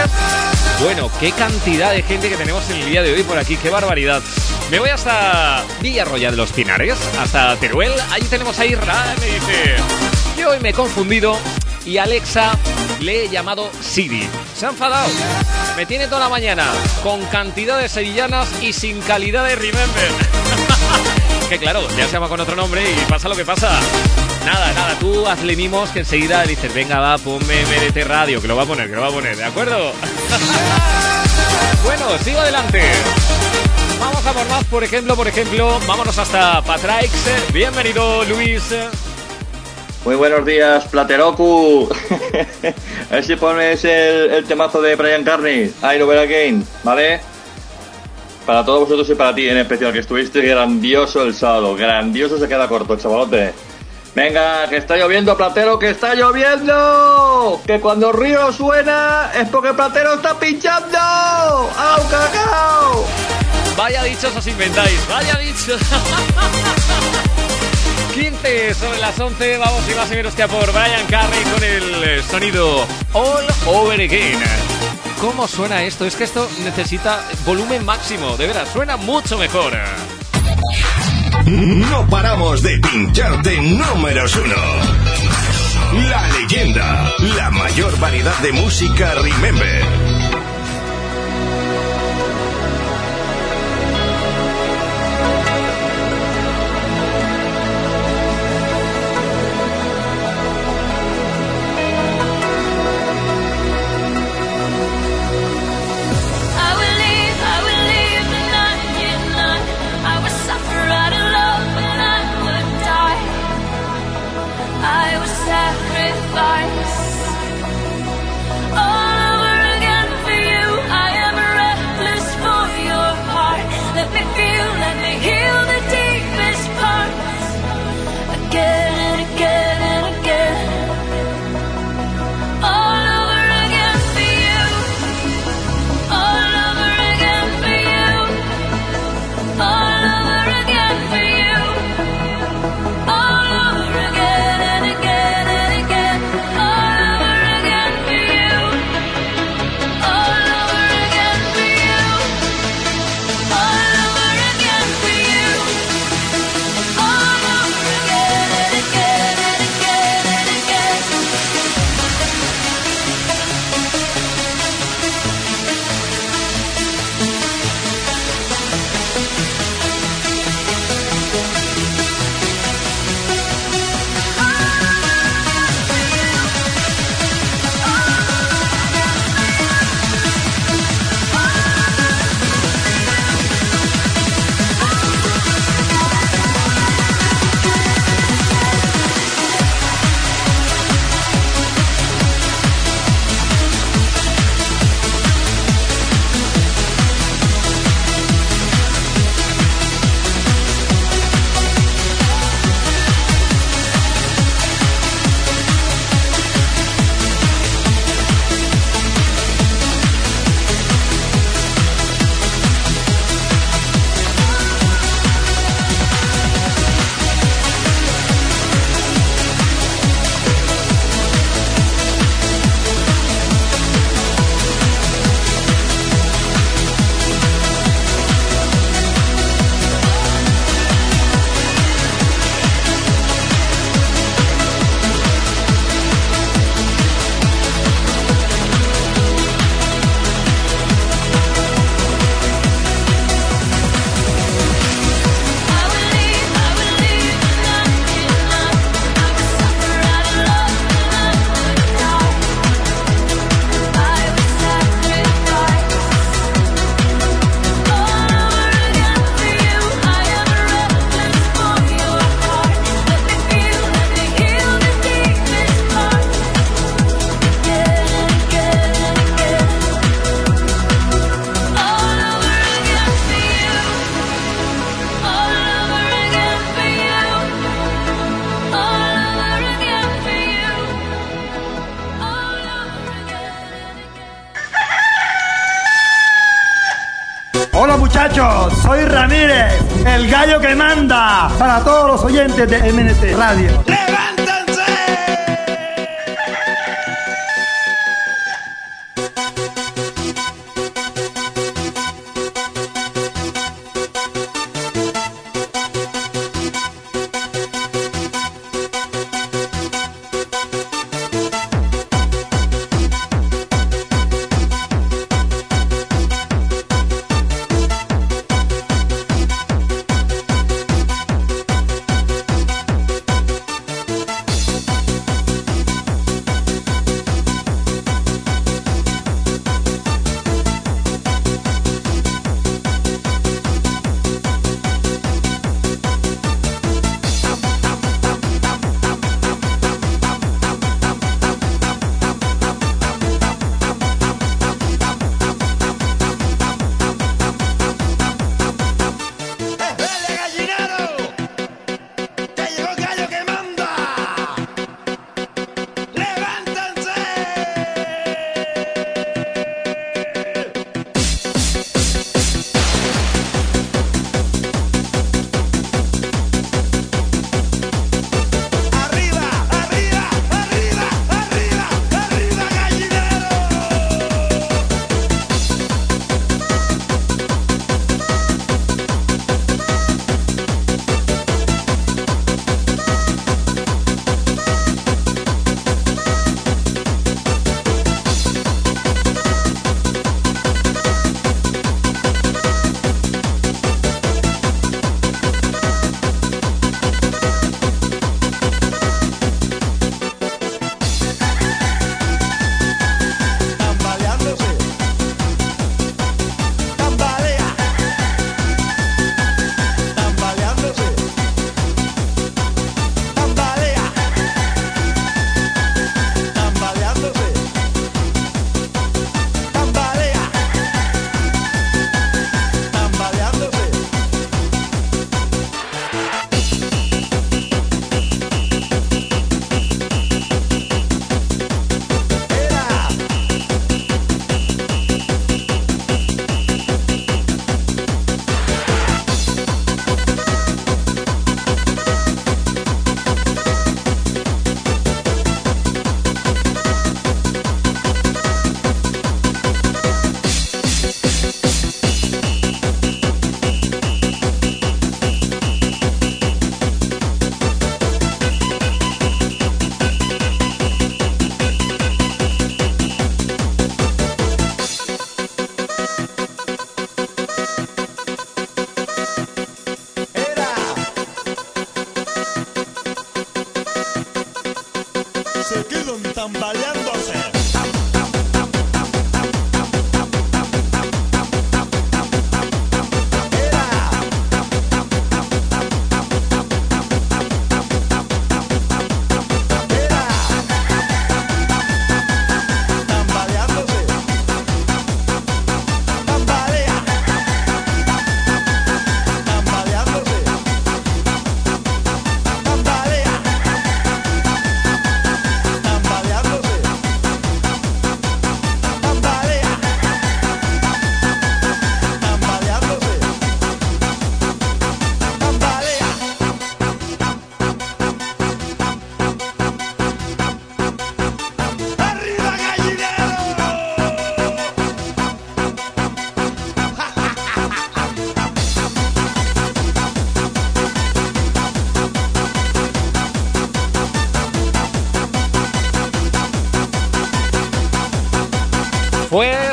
Bueno, qué cantidad de gente que tenemos en el día de hoy por aquí, qué barbaridad. Me voy hasta Villarroya de los Pinares, hasta Teruel. Ahí tenemos a Irra, me dice: Yo hoy me he confundido y Alexa le he llamado Siri. Se ha enfadado. Me tiene toda la mañana con cantidad de sevillanas y sin calidad de Remember. que claro, ya se llama con otro nombre y pasa lo que pasa. Nada, nada, tú hazle mimos que enseguida dices, venga, va, ponme MDT Radio, que lo va a poner, que lo va a poner, ¿de acuerdo? bueno, sigo adelante. Vamos a por más, por ejemplo, por ejemplo, vámonos hasta Patraix. Bienvenido, Luis. Muy buenos días, Plateroku. A ver si pones el, el temazo de Brian Carney, I Over Again, ¿vale? Para todos vosotros y para ti en especial, que estuviste grandioso el sábado. Grandioso se queda corto, chavalote. Venga, que está lloviendo, Platero, que está lloviendo. Que cuando Río suena es porque Platero está pinchando. ¡Au, cacao! Vaya dichos os inventáis, vaya dichos. 15 sobre las 11, vamos y más y menos que a por Brian Carney con el eh, sonido All Over Again. ¿Cómo suena esto? Es que esto necesita volumen máximo, de veras, suena mucho mejor. No paramos de pincharte números uno. La leyenda, la mayor variedad de música Remember. I oyentes de MNT Radio.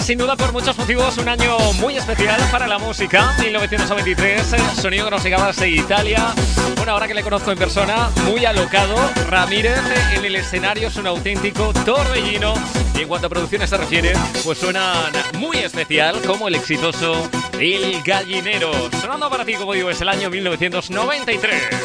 Sin duda por muchos motivos un año muy especial para la música. 1923, eh, sonido que nos llegaba desde Italia. Bueno, ahora que le conozco en persona, muy alocado. Ramírez eh, en el escenario es un auténtico torbellino. Y en cuanto a producciones se refiere, pues suenan muy especial como el exitoso El Gallinero. Sonando para ti, como digo, es el año 1993.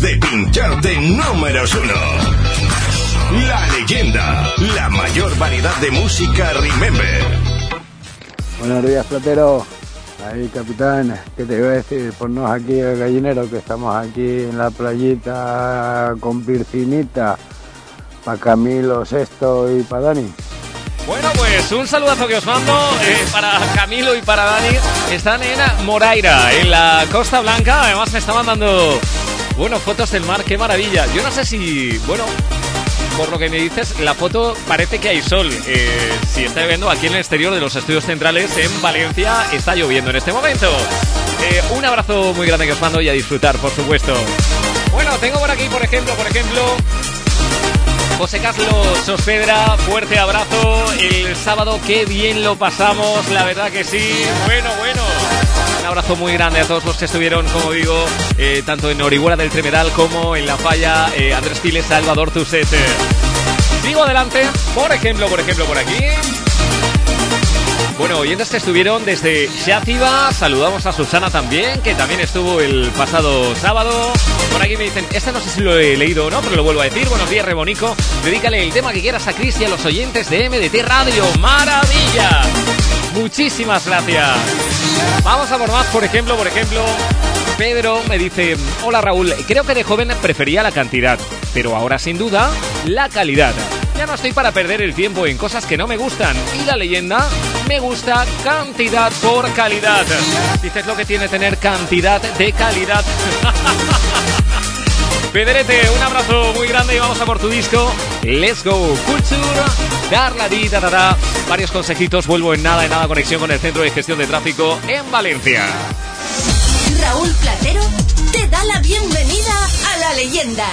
De pincharte números uno. La leyenda, la mayor variedad de música Remember. Buenos días, platero. Ahí, capitán, ¿qué te iba a decir? Ponnos aquí el gallinero, que estamos aquí en la playita con piscinita. Para Camilo, Sexto y para Dani. Bueno, pues un saludazo que os mando eh, para Camilo y para Dani. Están en Moraira, en la Costa Blanca. Además me está mandando, bueno, fotos del mar. Qué maravilla. Yo no sé si, bueno, por lo que me dices, la foto parece que hay sol. Eh, si está lloviendo aquí en el exterior de los estudios centrales en Valencia, está lloviendo en este momento. Eh, un abrazo muy grande que os mando y a disfrutar, por supuesto. Bueno, tengo por aquí, por ejemplo, por ejemplo, José Carlos Sospedra, fuerte abrazo. El sábado qué bien lo pasamos, la verdad que sí. Bueno, bueno. Abrazo muy grande a todos los que estuvieron, como digo, eh, tanto en Orihuela del Tremedal como en La Falla, eh, Andrés Piles, Salvador Tuset. Sigo adelante, por ejemplo, por ejemplo, por aquí. Bueno, oyentes que estuvieron desde Xativa, saludamos a Susana también, que también estuvo el pasado sábado. Por aquí me dicen, este no sé si lo he leído o no, pero lo vuelvo a decir. Buenos días, Rebonico. Dedícale el tema que quieras a Cris y a los oyentes de MDT Radio. ¡Maravilla! Muchísimas gracias. Vamos a por más, por ejemplo, por ejemplo. Pedro me dice, hola Raúl, creo que de joven prefería la cantidad, pero ahora sin duda, la calidad. Ya no estoy para perder el tiempo en cosas que no me gustan. Y la leyenda me gusta cantidad por calidad. Dices lo que tiene tener cantidad de calidad. Pedrete, un abrazo muy grande y vamos a por tu disco. Let's go, Culture, Darla di da, da, da. Varios consejitos, vuelvo en nada, en nada conexión con el Centro de Gestión de Tráfico en Valencia. Raúl Platero te da la bienvenida a la leyenda.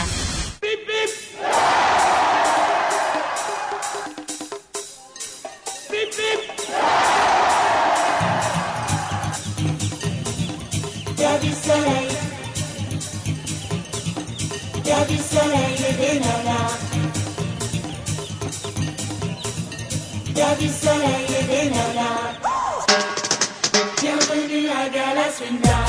du soleil et des nanas. Bienvenue à Galaswinda.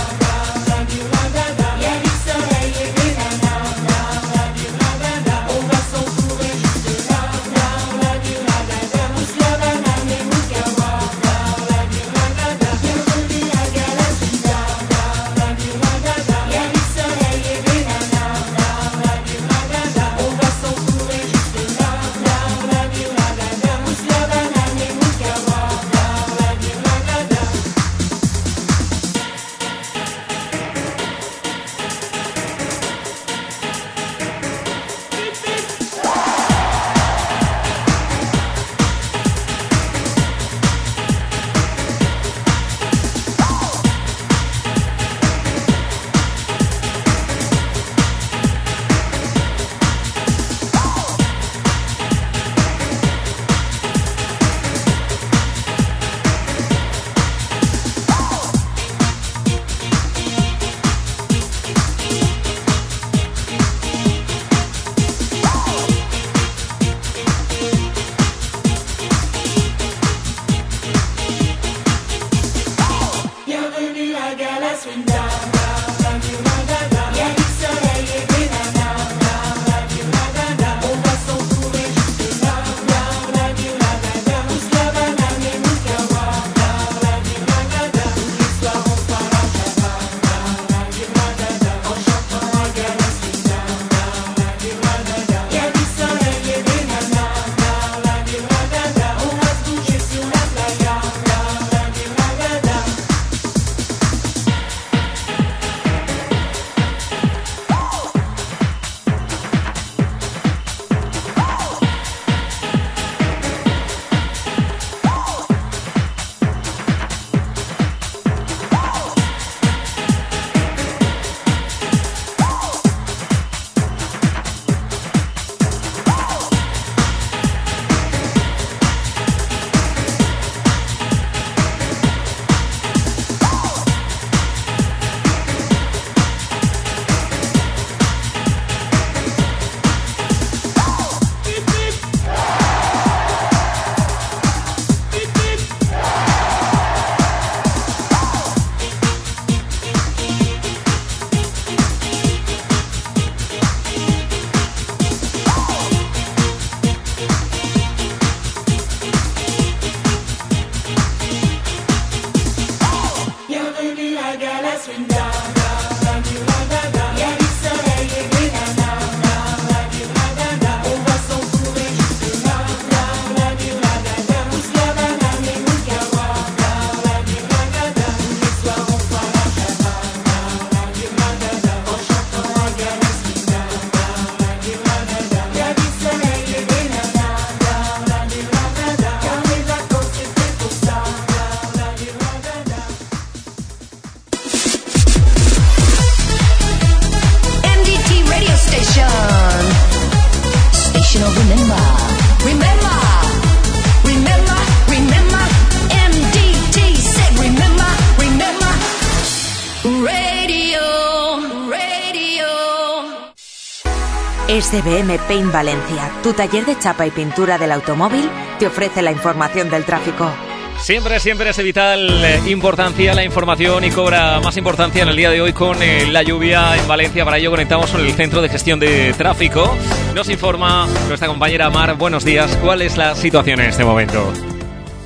SBM Paint Valencia, tu taller de chapa y pintura del automóvil, te ofrece la información del tráfico. Siempre, siempre es de vital eh, importancia la información y cobra más importancia en el día de hoy con eh, la lluvia en Valencia. Para ello conectamos con el Centro de Gestión de Tráfico. Nos informa nuestra compañera Mar. Buenos días. ¿Cuál es la situación en este momento?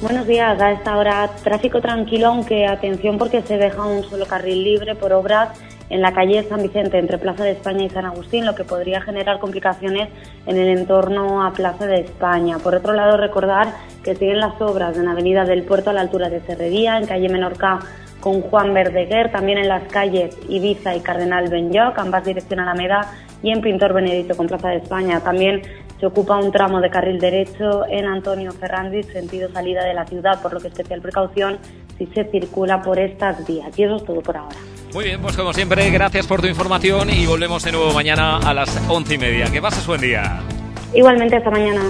Buenos días, a esta hora tráfico tranquilo, aunque atención porque se deja un solo carril libre por obras en la calle San Vicente entre Plaza de España y San Agustín, lo que podría generar complicaciones en el entorno a Plaza de España. Por otro lado, recordar que siguen las obras en Avenida del Puerto a la altura de Cerrería, en calle Menorca con Juan Verdeguer, también en las calles Ibiza y Cardenal Benlloc, ambas dirección Alameda, y en Pintor Benedito con Plaza de España. También se ocupa un tramo de carril derecho en Antonio Ferrandis, sentido salida de la ciudad, por lo que especial precaución si se circula por estas vías. Y eso es todo por ahora. Muy bien, pues como siempre, gracias por tu información y volvemos de nuevo mañana a las once y media. Que pases buen día. Igualmente, hasta mañana.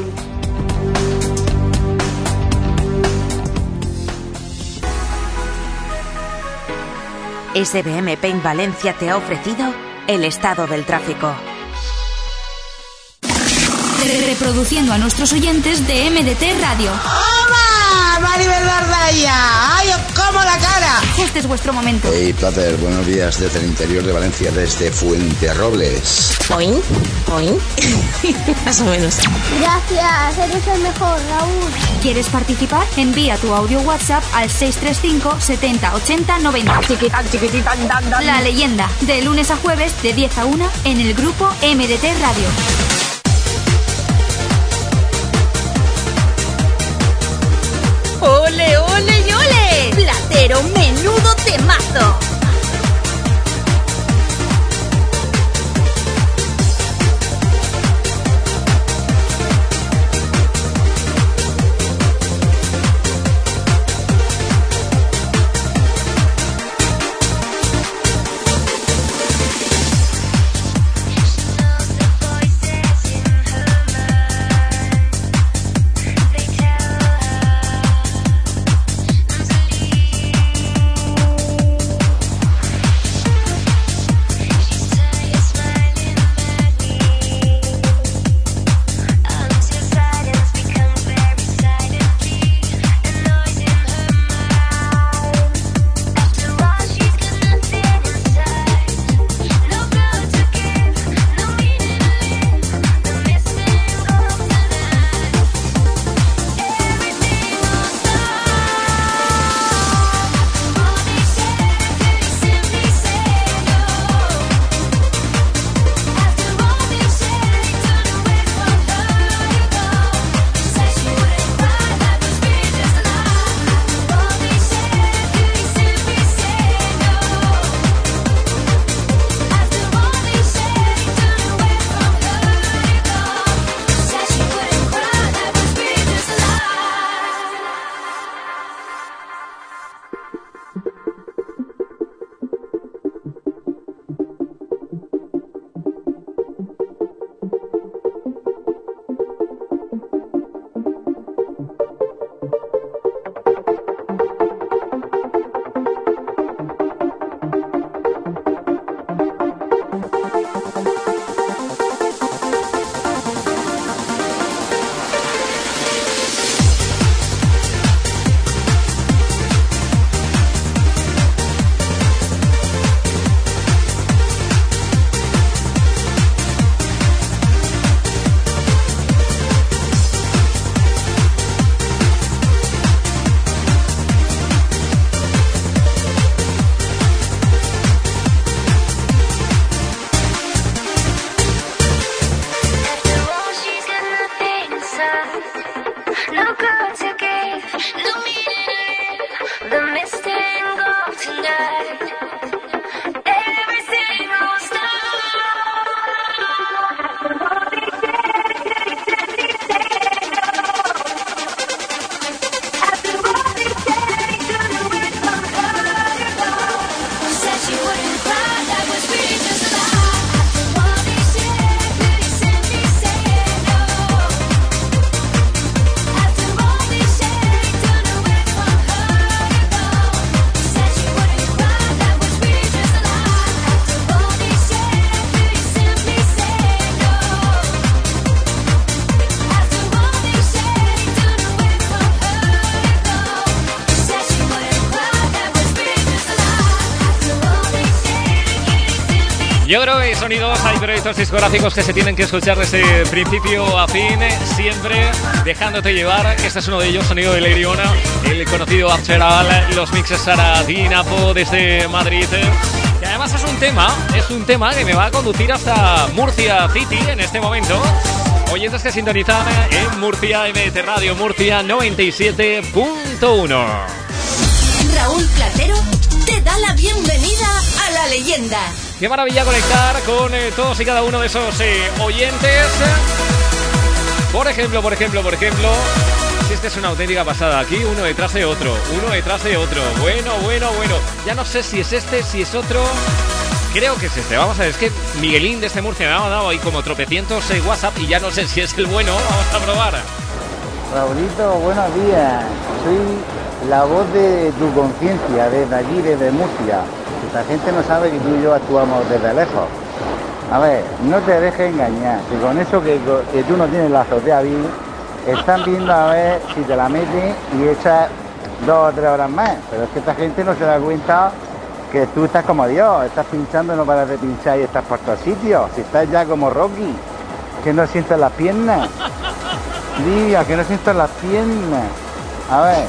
SBM Paint Valencia te ha ofrecido el estado del tráfico. Reproduciendo a nuestros oyentes de MDT Radio. ¡Maribel Bardaya! ¡Ay, os como la cara! Este es vuestro momento. Hey, Plater, buenos días desde el interior de Valencia, desde Fuente Robles. ¿Oin? ¿Oin? Más o menos. Gracias, eres el mejor, Raúl. ¿Quieres participar? Envía tu audio WhatsApp al 635 70 80 90. Chiquitán, chiquititán, dan, dan. La leyenda, de lunes a jueves, de 10 a 1, en el grupo MDT Radio. Platero, menudo temazo. Sonidos, hay proyectos discográficos que se tienen que escuchar desde principio a fin, siempre dejándote llevar. Este es uno de ellos, sonido de Leiriona, el conocido Afteral, los mixes Sara Dinapo desde Madrid. Que además es un tema, es un tema que me va a conducir hasta Murcia City en este momento. Oyentes que sintonizan en Murcia, MT Radio Murcia 97.1. Raúl Platero te da la bienvenida a la leyenda. Qué maravilla conectar con eh, todos y cada uno de esos eh, oyentes. Por ejemplo, por ejemplo, por ejemplo, si esta es una auténtica pasada, aquí uno detrás de otro, uno detrás de otro. Bueno, bueno, bueno. Ya no sé si es este, si es otro. Creo que es este. Vamos a ver, es que Miguelín de este Murcia me ha mandado ahí como tropecientos eh, WhatsApp y ya no sé si es el bueno. Vamos a probar. Raulito, buenos días. Soy la voz de tu conciencia desde allí, desde Murcia. La gente no sabe que tú y yo actuamos desde lejos. A ver, no te dejes engañar, que con eso que, tú no tienes la azotea bien, están viendo a ver si te la metes y echas dos o tres horas más. Pero es que esta gente no se da cuenta que tú estás como Dios, estás pinchando, no paras de pinchar y estás por todos sitios. Si estás ya como Rocky, que no sientes las piernas. Diga, que no sientas las piernas. A ver,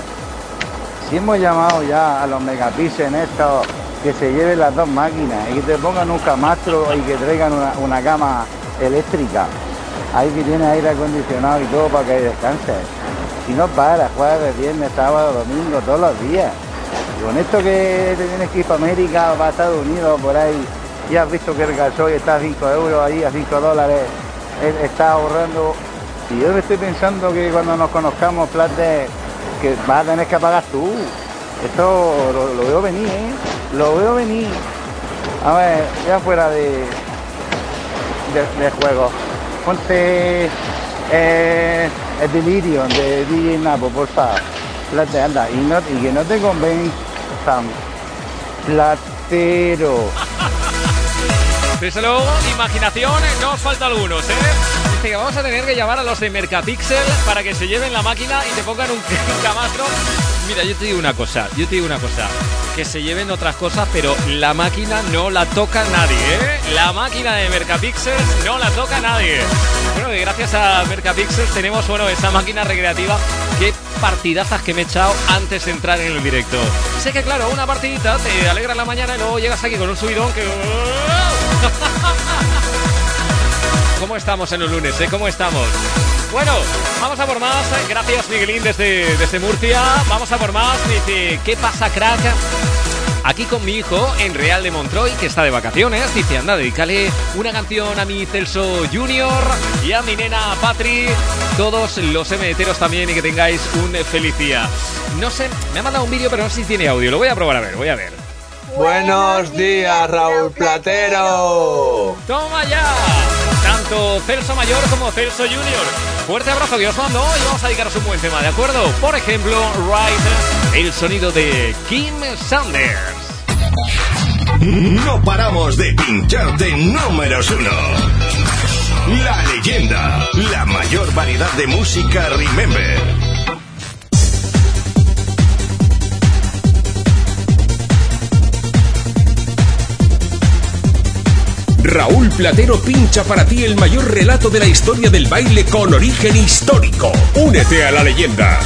si hemos llamado ya a los megapíxeles estos que se lleven las dos máquinas y que te pongan un camastro y que traigan una, una cama eléctrica. Ahí que tiene aire acondicionado y todo para que descanses. Si no para, jueves, viernes, sábado, domingo, todos los días. Y con esto que te tienes que ir para América o para Estados Unidos, por ahí, ya has visto que el gasoil está a 5 euros ahí, a 5 dólares, está ahorrando. Y yo me estoy pensando que cuando nos conozcamos, Plate, que vas a tener que pagar tú. Esto lo, veo venir, ¿eh? Lo veo venir. A ver, ya fuera de, de, de juego. Ponte eh, el Delirium de DJ Napo, por favor. Plate, anda. Y, no, y que no te convenzan. Platero. Desde luego, imaginación, no os falta algunos, ¿eh? Que vamos a tener que llamar a los de Mercapixel para que se lleven la máquina y te pongan un, camastro. Mira, yo te digo una cosa, yo te digo una cosa. Que se lleven otras cosas, pero la máquina no la toca nadie, ¿eh? La máquina de Mercapixel no la toca nadie. Bueno, que gracias a Mercapixel tenemos, bueno, esa máquina recreativa. Qué partidazas que me he echado antes de entrar en el directo. Sé que, claro, una partidita te alegra la mañana y luego llegas aquí con un subidón que... ¿Cómo estamos en los lunes? Eh? ¿Cómo estamos? Bueno, vamos a por más. Gracias, Miguelín, desde, desde Murcia. Vamos a por más. Dice, ¿qué pasa, crack? Aquí con mi hijo en Real de Montroy, que está de vacaciones. Dice, anda, dedícale una canción a mi Celso Junior y a mi nena Patri. Todos los MDTeros también y que tengáis un feliz día. No sé, me ha mandado un vídeo, pero no sé si tiene audio. Lo voy a probar a ver, voy a ver. Buenos días, Raúl Platero. ¡Toma ya! Tanto Celso Mayor como Celso Junior. Fuerte abrazo que os mando y vamos a dedicaros un buen tema, ¿de acuerdo? Por ejemplo, Right, el sonido de Kim Sanders. No paramos de pincharte números uno. La leyenda, la mayor variedad de música Remember. Raúl Platero pincha para ti el mayor relato de la historia del baile con origen histórico. Únete a la leyenda.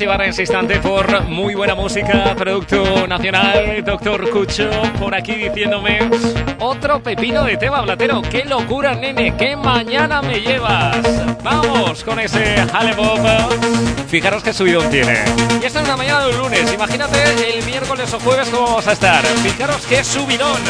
Nos dejamos llevar por muy buena música, producto nacional, doctor Cucho, por aquí diciéndome otro pepino de tema blatero. ¡Qué locura, nene! ¡Qué mañana me llevas! Vamos con ese Bob. Fijaros qué subidón tiene. Y esta es una mañana de un lunes. Imagínate el miércoles o jueves cómo vamos a estar. Fijaros qué subidón.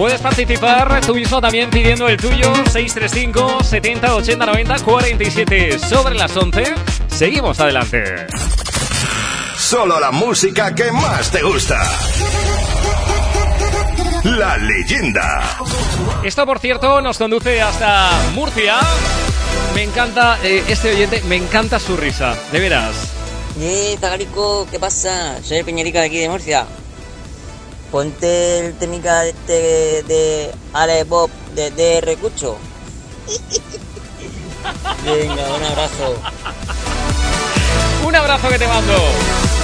Puedes participar tú mismo también pidiendo el tuyo 635 70 80 90 47 sobre las 11. Seguimos adelante. Solo la música que más te gusta. La leyenda. Esto, por cierto, nos conduce hasta Murcia. Me encanta eh, este oyente, me encanta su risa, de veras. Eh, Zagarico, ¿qué pasa? Soy el Peñerica de aquí de Murcia. Ponte el técnica de, de, de Ale Bob de, de Recucho. Venga, un abrazo. Un abrazo que te mando.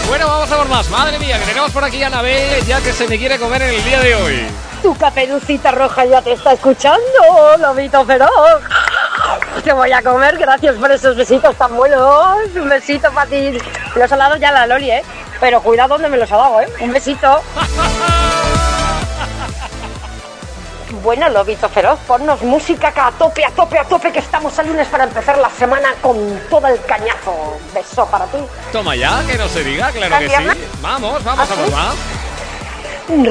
Bueno, vamos a por más. Madre mía, que tenemos por aquí a Anabel ya que se me quiere comer en el día de hoy. Tu caperucita roja ya te está escuchando, lobito feroz. Te voy a comer, gracias por esos besitos tan buenos. Un besito para ti. Los ha dado ya la Loli, ¿eh? Pero cuidado donde me los ha dado, ¿eh? Un besito. Bueno, Lobito Feroz, ponnos música a tope, a tope, a tope, que estamos al lunes para empezar la semana con todo el cañazo. Beso para ti. Toma ya, que no se diga, claro que sí. Vamos, vamos a por más.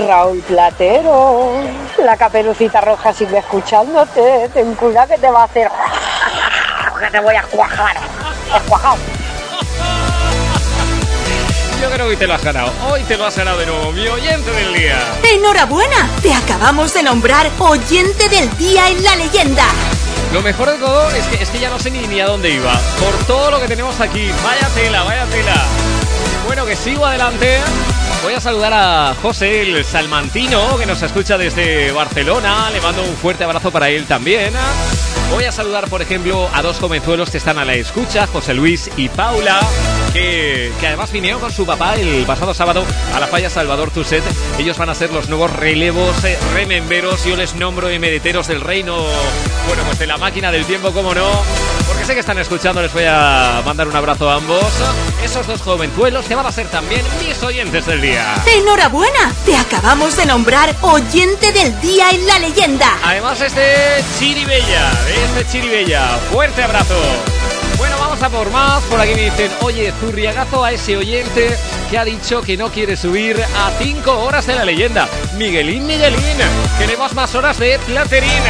Raúl Platero, la caperucita roja sigue escuchándote. Ten cuidado que te va a hacer. que te voy a cuajar. Escuajado. Yo creo que hoy te lo has ganado. Hoy te lo has ganado de nuevo, mi oyente del día. ¡Enhorabuena! Te acabamos de nombrar oyente del día en la leyenda. Lo mejor de todo es que, es que ya no sé ni, ni a dónde iba. Por todo lo que tenemos aquí. Vaya tela, vaya tela. Bueno, que sigo adelante. Voy a saludar a José el Salmantino, que nos escucha desde Barcelona. Le mando un fuerte abrazo para él también. Voy a saludar, por ejemplo, a dos jovenzuelos que están a la escucha, José Luis y Paula, que, que además vinieron con su papá el pasado sábado a la falla Salvador Tuset. Ellos van a ser los nuevos relevos eh, rememberos, yo les nombro emedeteros del reino, bueno, pues de la máquina del tiempo, como no, porque sé que están escuchando, les voy a mandar un abrazo a ambos. Esos dos jovenzuelos que van a ser también mis oyentes del día. ¡Enhorabuena! Te acabamos de nombrar oyente del día en la leyenda. Además es de Chiribella, de este Chiribella. Fuerte abrazo. Bueno, vamos a por más. Por aquí me dicen, oye, zurriagazo a ese oyente que ha dicho que no quiere subir a 5 horas de la leyenda. Miguelín, Miguelín, queremos más horas de platerín.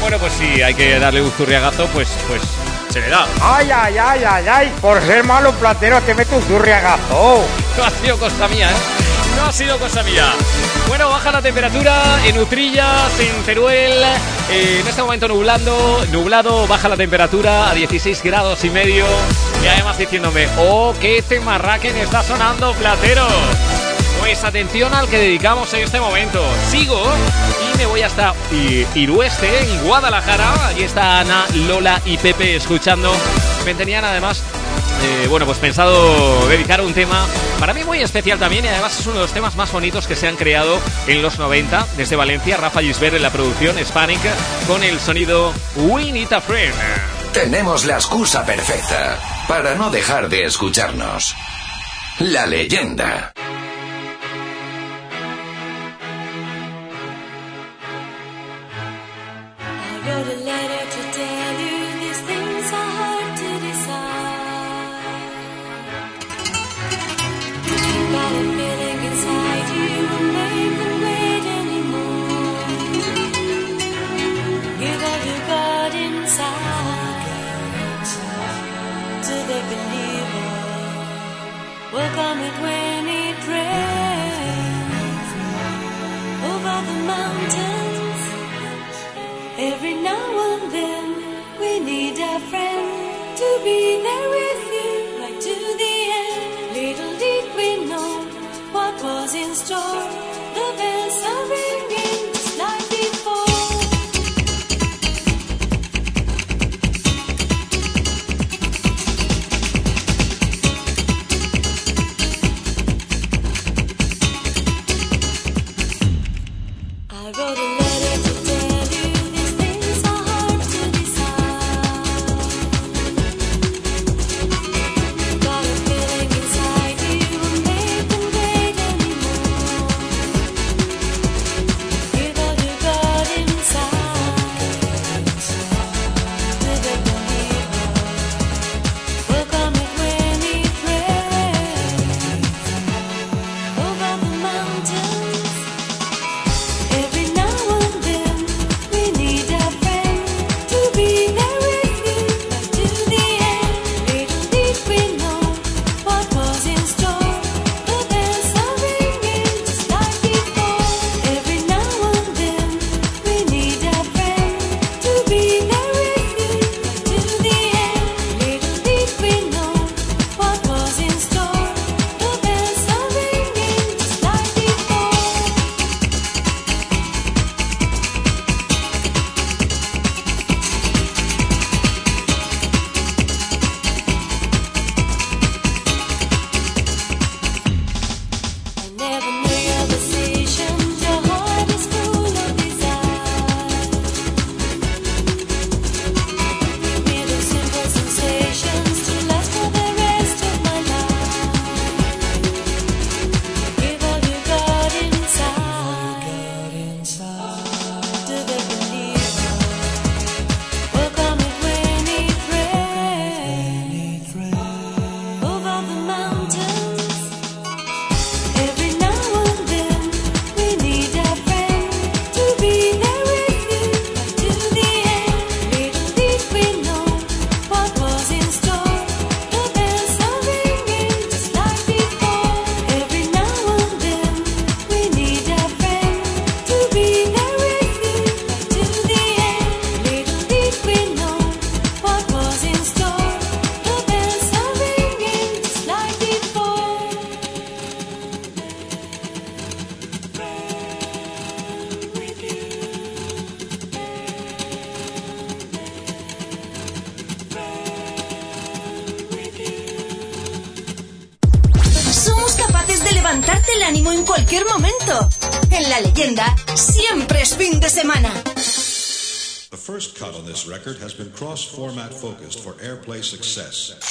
Bueno, pues sí, hay que darle un zurriagazo, pues, pues se le da. Ay, ay, ay, ay, ay. Por ser malo platero te meto un zurriagazo. No ha sido cosa mía, ¿eh? No ha sido cosa mía. Bueno, baja la temperatura en Utrillas, en Teruel. eh, en este momento nublando, nublado, baja la temperatura a 16 grados y medio. Y además diciéndome, oh, qué temarraquen está sonando, platero. Pues atención al que dedicamos en este momento. Sigo y me voy hasta Irueste, en Guadalajara. Allí está Ana, Lola y Pepe escuchando. Me tenían además, eh, bueno, pues pensado dedicar un tema para mí muy especial también y además es uno de los temas más bonitos que se han creado en los 90 desde Valencia. Rafa Gisbert en la producción Hispanic con el sonido We Need a Friend. Tenemos la excusa perfecta para no dejar de escucharnos. La leyenda. I be there with you right to the end. Little did we know what was in store. workplace success.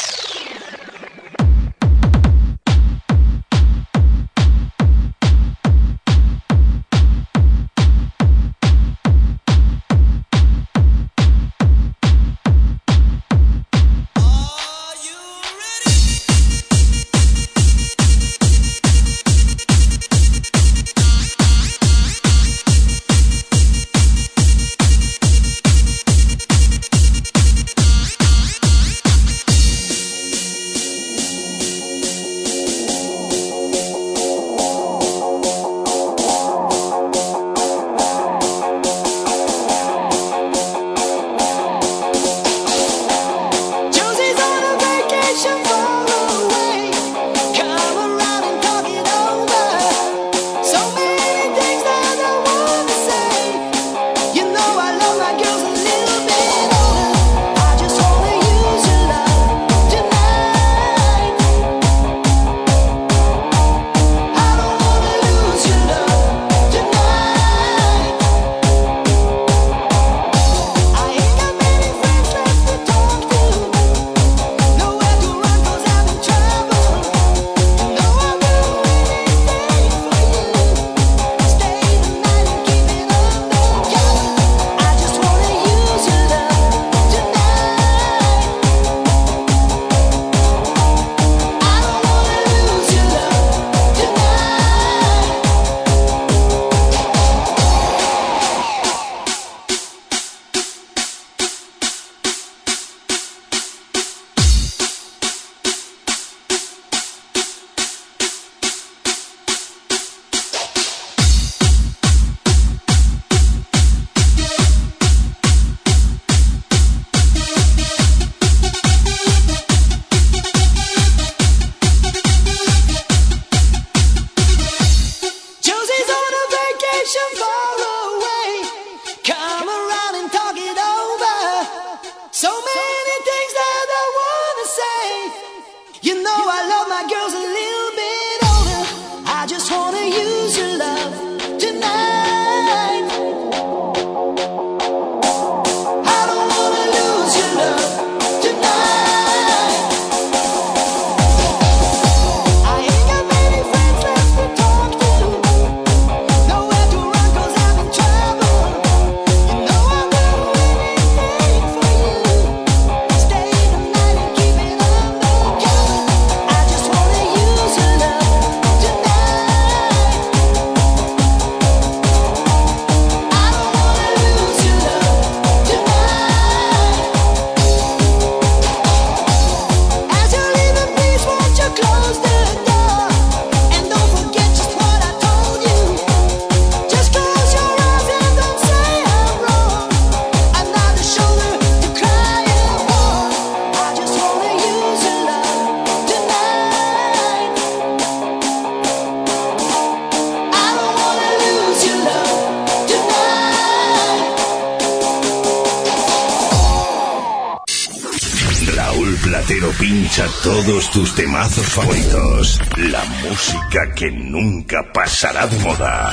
Favoritos. La música que nunca pasará de moda.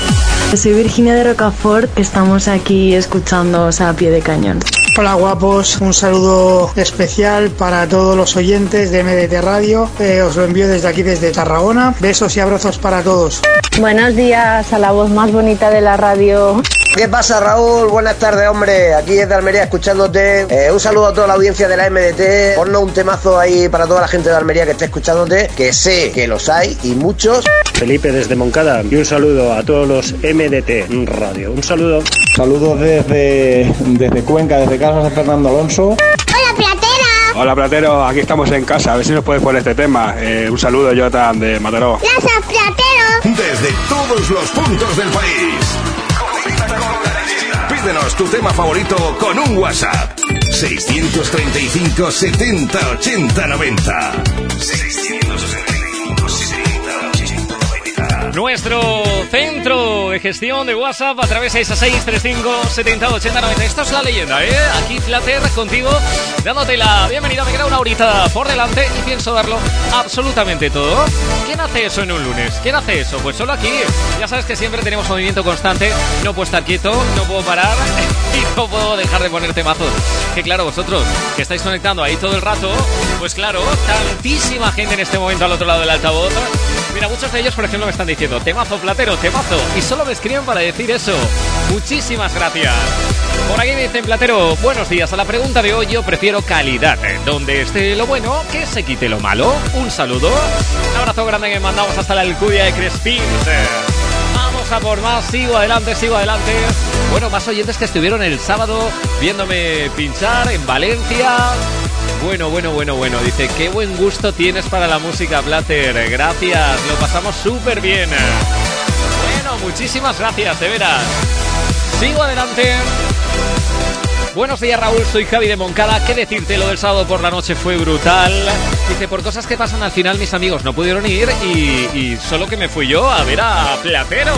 Soy Virginia de Rocafort, estamos aquí escuchándoos a pie de cañón. Hola guapos, un saludo especial para todos los oyentes de MDT Radio. Eh, os lo envío desde aquí, desde Tarragona. Besos y abrazos para todos. Buenos días a la voz más bonita de la radio. ¿Qué pasa, Raúl? Buenas tardes, hombre. Aquí desde Almería escuchándote. Eh, un saludo a toda la audiencia de la MDT. Ponnos un temazo ahí para toda la gente de Almería que esté escuchándote, que sé que los hay y muchos. Felipe desde Moncada y un saludo a todos los MDT Radio. Un saludo. Saludos desde, desde Cuenca, desde casa de Fernando Alonso. ¡Hola, Platera! Hola Platero, aquí estamos en casa, a ver si nos puedes poner este tema. Eh, un saludo, Jonathan, de Mataró. ¡Gracias, Platero! Desde todos los puntos del país. Pídenos tu tema favorito con un WhatsApp. 635 70 80 90. 635 nuestro centro de gestión de WhatsApp a través de esa 635 70 80 90. Esto es la leyenda, ¿eh? Aquí Flater contigo, dándote la bienvenida. Me queda una horita por delante y pienso darlo absolutamente todo. ¿Quién hace eso en un lunes? ¿Quién hace eso? Pues solo aquí. Ya sabes que siempre tenemos movimiento constante. No puedo estar quieto, no puedo parar y no puedo dejar de poner temazos. Que claro, vosotros que estáis conectando ahí todo el rato, pues claro, tantísima gente en este momento al otro lado del altavoz. Mira, muchos de ellos, por ejemplo, me están diciendo temazo platero, temazo. Y solo me escriben para decir eso. Muchísimas gracias. Por aquí me dicen Platero, buenos días. A la pregunta de hoy yo prefiero calidad. Donde esté lo bueno, que se quite lo malo. Un saludo. Un abrazo grande que mandamos hasta la Alcudia de Crespín. Vamos a por más, sigo adelante, sigo adelante. Bueno, más oyentes que estuvieron el sábado viéndome pinchar en Valencia. Bueno, bueno, bueno, bueno. Dice, qué buen gusto tienes para la música, Plater. Gracias, lo pasamos súper bien. Bueno, muchísimas gracias, de veras. Sigo adelante. Buenos días Raúl, soy Javi de Moncada. ¿Qué decirte? Lo del sábado por la noche fue brutal. Dice, por cosas que pasan al final mis amigos no pudieron ir y, y solo que me fui yo a ver a Platero.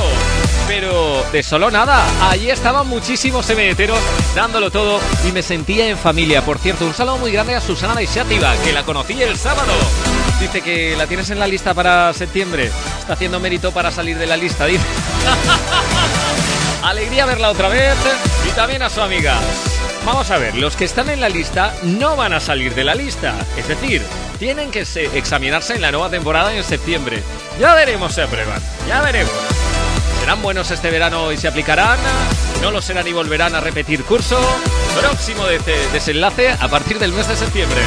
Pero de solo nada, allí estaban muchísimos emeteros dándolo todo y me sentía en familia. Por cierto, un saludo muy grande a Susana de Xátiva, que la conocí el sábado. Dice que la tienes en la lista para septiembre. Está haciendo mérito para salir de la lista, dice. Alegría verla otra vez y también a su amiga. Vamos a ver, los que están en la lista no van a salir de la lista. Es decir, tienen que se- examinarse en la nueva temporada en septiembre. Ya veremos si aprueban, ya veremos. ¿Serán buenos este verano y se aplicarán? ¿No lo serán y volverán a repetir curso? Próximo de- desenlace a partir del mes de septiembre.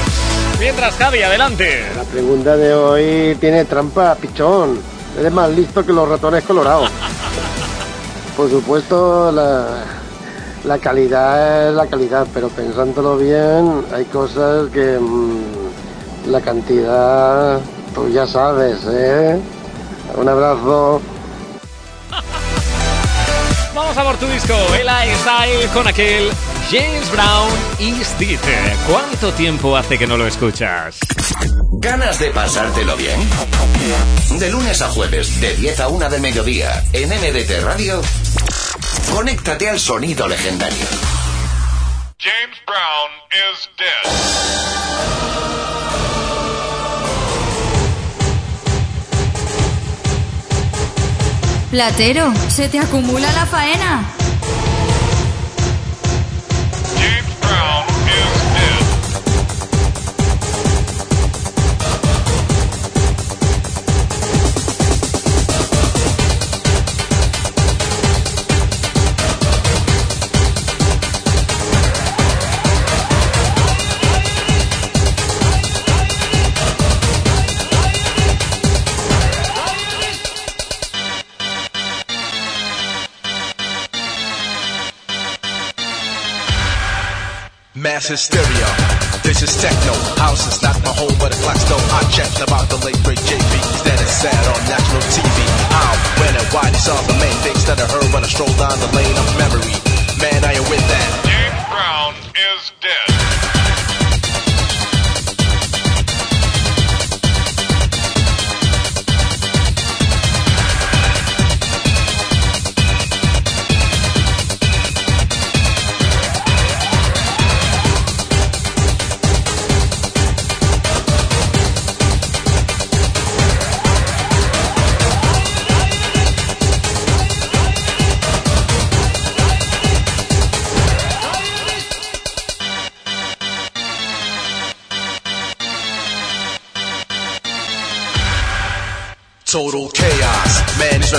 Mientras, Javi, adelante. La pregunta de hoy tiene trampa, pichón. Eres más listo que los ratones colorados. Por supuesto, la, la calidad es la calidad, pero pensándolo bien, hay cosas que mm, la cantidad, tú ya sabes, ¿eh? Un abrazo. Vamos a por tu disco, el Style con aquel James Brown Is It. ¿Cuánto tiempo hace que no lo escuchas? ¿Ganas de pasártelo bien? De lunes a jueves, de 10 a 1 del mediodía, en MDT Radio, conéctate al sonido legendario. James Brown is dead. Platero, se te acumula la faena. Hysteria. This is techno. House is not my home, but it's Blackstone. I checked about the late great JB. That is sad on national TV. How, when, and why? These are the main things that I heard when I strolled down the lane of memory. Man, I am with that.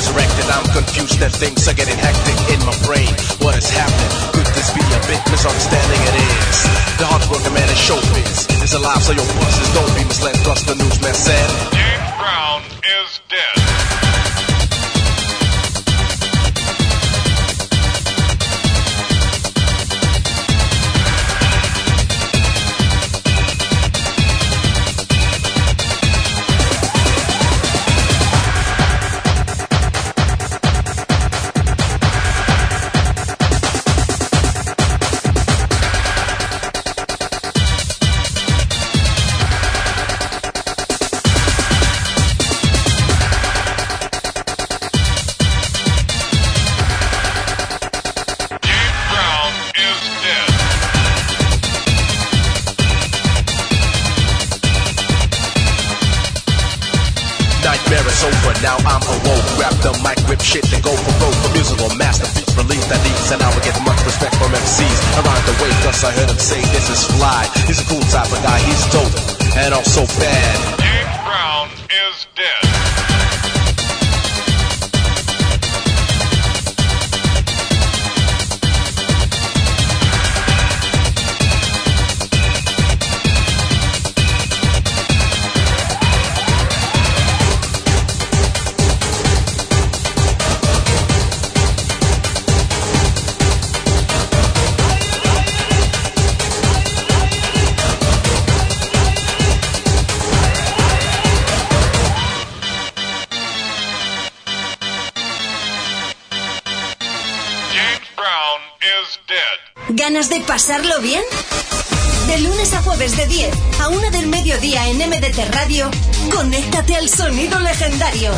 Resurrected. I'm confused that things are getting hectic in my brain. What is happening? Could this be a big misunderstanding? It is. The hard working man is showbiz. It's alive, so your buses don't be misled. Cause the newsman said. James Brown shit, and go for broke. A musical masterpiece, release that needs, and I will get much respect from MCs around the way. Cause I heard him say this is fly. He's a cool type of guy, he's dope, and also bad. Pasarlo bien? De lunes a jueves de 10 a 1 del mediodía en MDT Radio, conéctate al sonido legendario.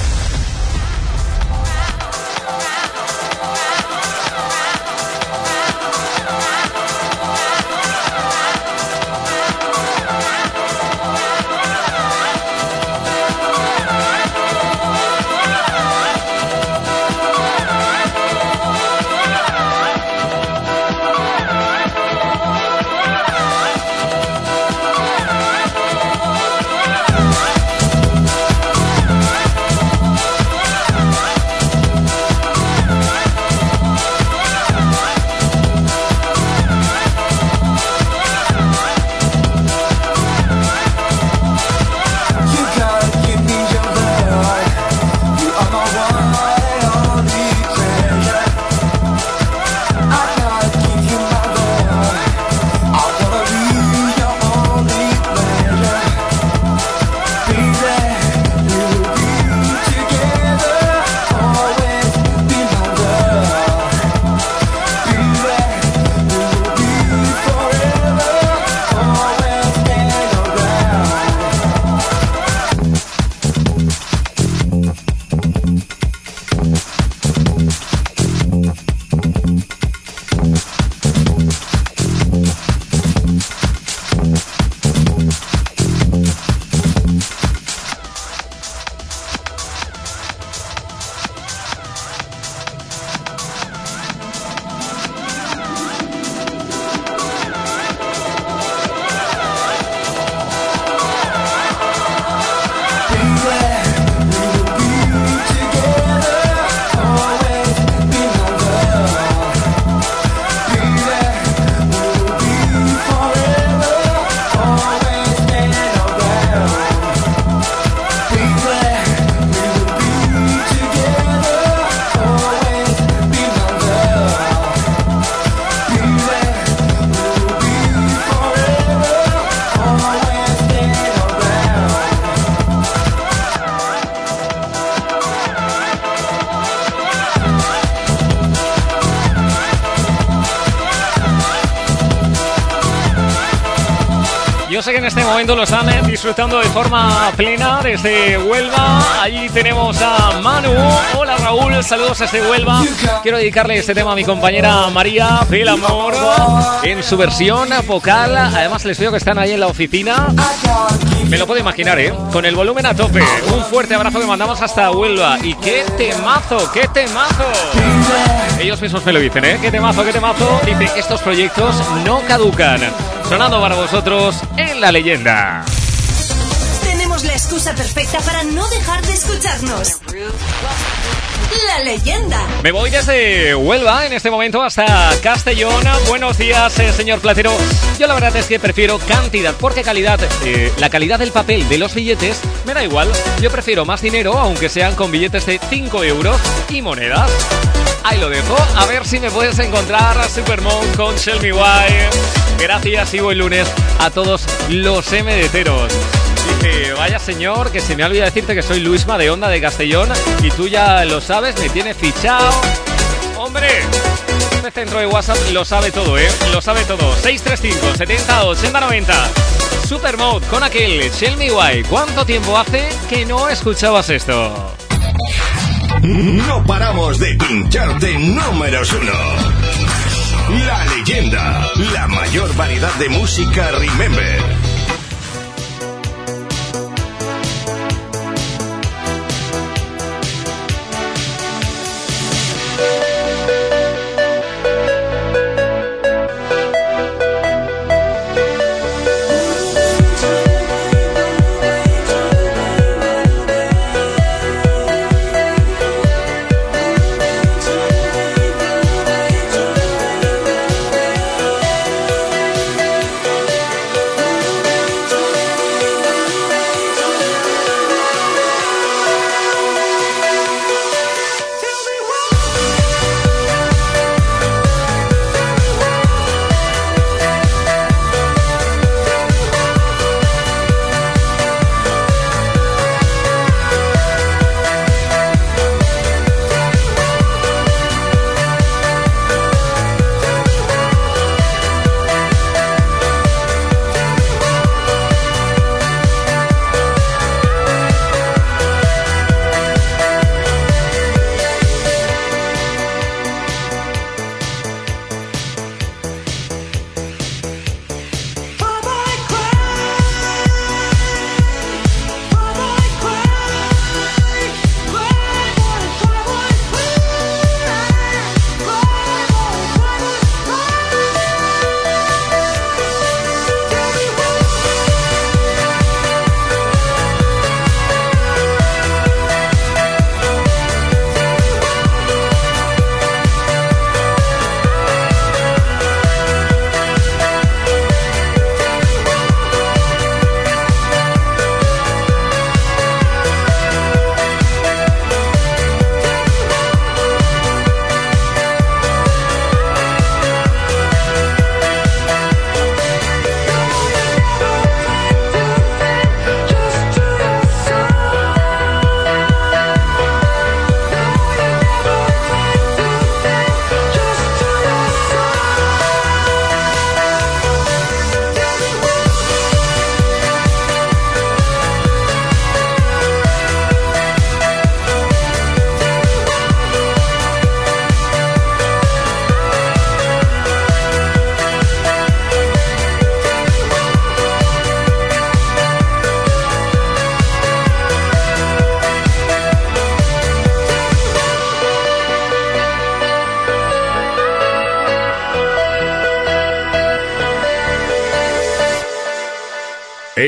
Momento lo eh, disfrutando de forma plena desde Huelva. Allí tenemos a Manu. Hola Raúl, saludos desde Huelva. Quiero dedicarle este tema a mi compañera María del Amor en su versión vocal. Además les veo que están ahí en la oficina. Me lo puedo imaginar, ¿eh? Con el volumen a tope. Un fuerte abrazo que mandamos hasta Huelva. Y qué temazo, qué temazo. Ellos mismos me lo dicen, ¿eh? Qué temazo, qué temazo. Dice, estos proyectos no caducan. Sonando para vosotros en la leyenda. Tenemos la excusa perfecta para no dejar de escucharnos. La leyenda. Me voy desde Huelva en este momento hasta Castellón. Buenos días, eh, señor Platero. Yo la verdad es que prefiero cantidad, porque calidad, eh, la calidad del papel de los billetes me da igual. Yo prefiero más dinero, aunque sean con billetes de 5 euros y monedas. Ahí lo dejo. A ver si me puedes encontrar a Supermon con Shell Me Why. Gracias y buen lunes a todos los MDTeros. Dice, vaya señor, que se me ha olvidado decirte que soy Luisma de Onda de Castellón y tú ya lo sabes, me tienes fichado. ¡Hombre! Este centro de WhatsApp lo sabe todo, ¿eh? Lo sabe todo. 635 70 80 90. Supermode con aquel Shell Me Why. ¿Cuánto tiempo hace que no escuchabas esto? No paramos de pincharte números uno. La leyenda, la mayor variedad de música Remember.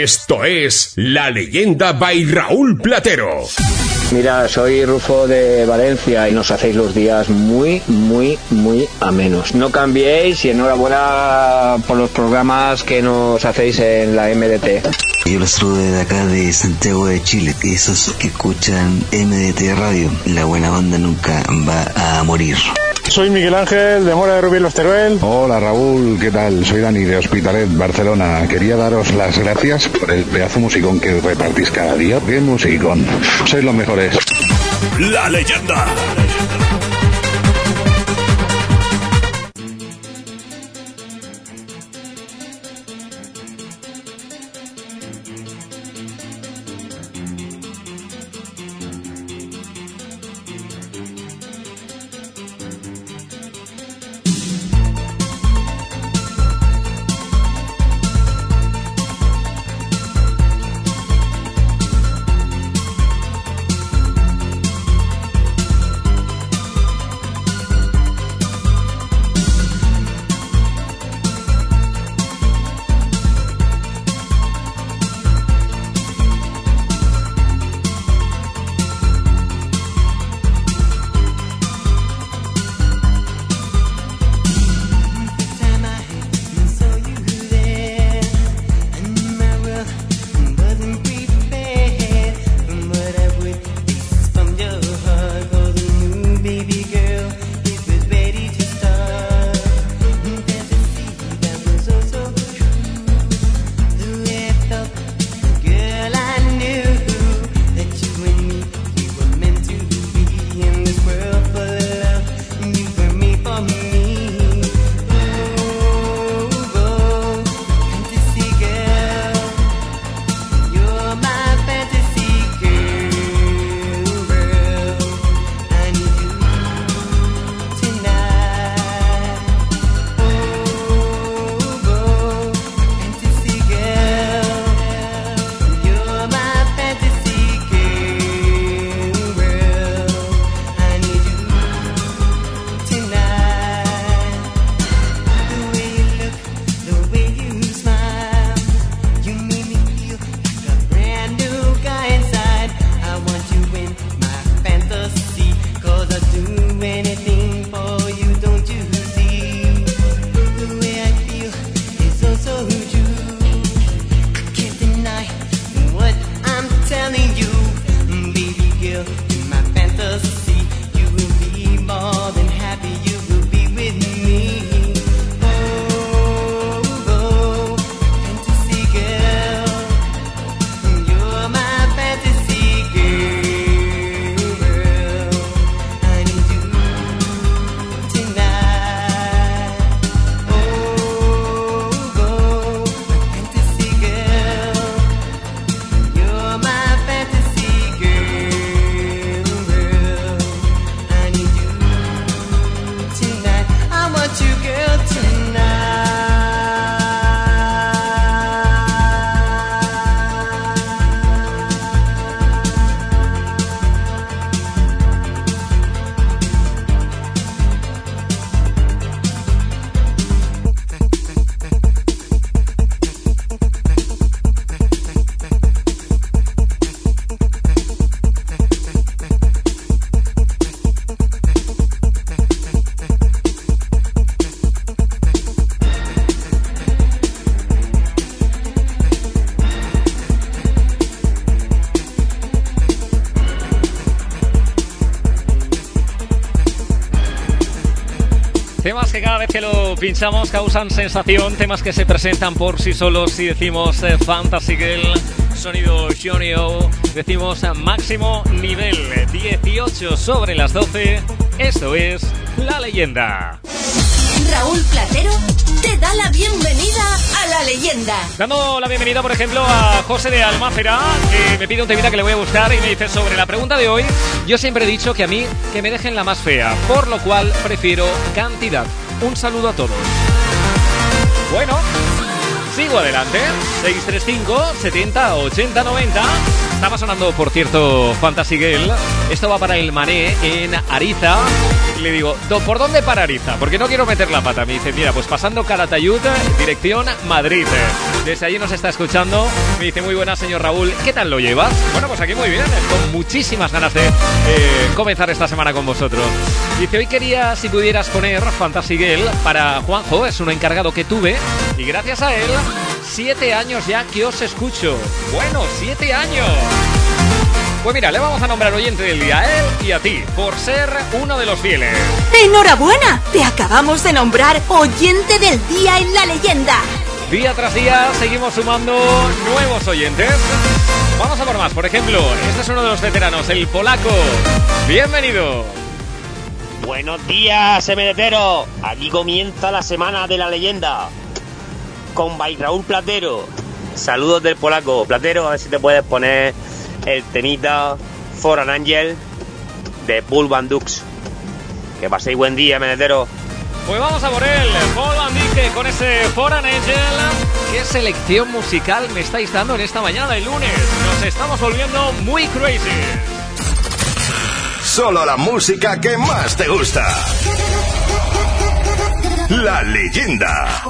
Esto es La Leyenda by Raúl Platero. Mira, soy Rufo de Valencia y nos hacéis los días muy, muy, muy amenos. No cambiéis y enhorabuena por los programas que nos hacéis en la MDT. Yo los saludo desde acá de Santiago de Chile, esos que escuchan MDT Radio. La buena banda nunca va a morir. Soy Miguel Ángel de Mora de Rubí Los Teruel. Hola Raúl, ¿qué tal? Soy Dani de Hospitalet, Barcelona. Quería daros las gracias por el pedazo musicón que repartís cada día. ¡Qué musicón! Sois los mejores. La leyenda. Que lo pinchamos causan sensación, temas que se presentan por sí solos si decimos eh, Fantasy Girl, sonido Johnny O, decimos eh, máximo nivel 18 sobre las 12, esto es La Leyenda. Raúl Platero te da la bienvenida a la leyenda. Dando la bienvenida, por ejemplo, a José de Almácera, que me pide un temita que le voy a buscar y me dice sobre la pregunta de hoy. Yo siempre he dicho que a mí que me dejen la más fea, por lo cual prefiero cantidad. Un saludo a todos. Bueno, sigo adelante. 635 70 80 90. Estaba sonando, por cierto, Fantasy Girl. Esto va para el Mané en Ariza. Le digo, "Do- ¿por dónde para Ariza? Porque no quiero meter la pata. Me dice, mira, pues pasando Calatayud, dirección Madrid. Desde allí nos está escuchando. Me dice, muy buena, señor Raúl. ¿Qué tal lo llevas? Bueno, pues aquí muy bien. Con muchísimas ganas de eh, comenzar esta semana con vosotros. Dice, hoy quería, si pudieras poner Fantasy Girl para Juanjo. Es un encargado que tuve. Y gracias a él, siete años ya que os escucho. Bueno, siete años. Pues mira, le vamos a nombrar oyente del día a él y a ti, por ser uno de los fieles. ¡Enhorabuena! Te acabamos de nombrar oyente del día en la leyenda. Día tras día seguimos sumando nuevos oyentes. Vamos a por más, por ejemplo, este es uno de los veteranos, el polaco. Bienvenido. Buenos días, MDTero. Aquí comienza la semana de la leyenda. Con By Raúl Platero. Saludos del polaco. Platero, a ver si te puedes poner el temita For an Angel de Bull Van Dux. Que paséis buen día, MDTero. Pues vamos a por él, Paul Van con ese Foreign Angel. ¿Qué selección musical me estáis dando en esta mañana de lunes? Nos estamos volviendo muy crazy. Solo la música que más te gusta. La leyenda.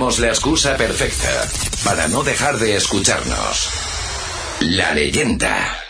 La excusa perfecta para no dejar de escucharnos. La leyenda.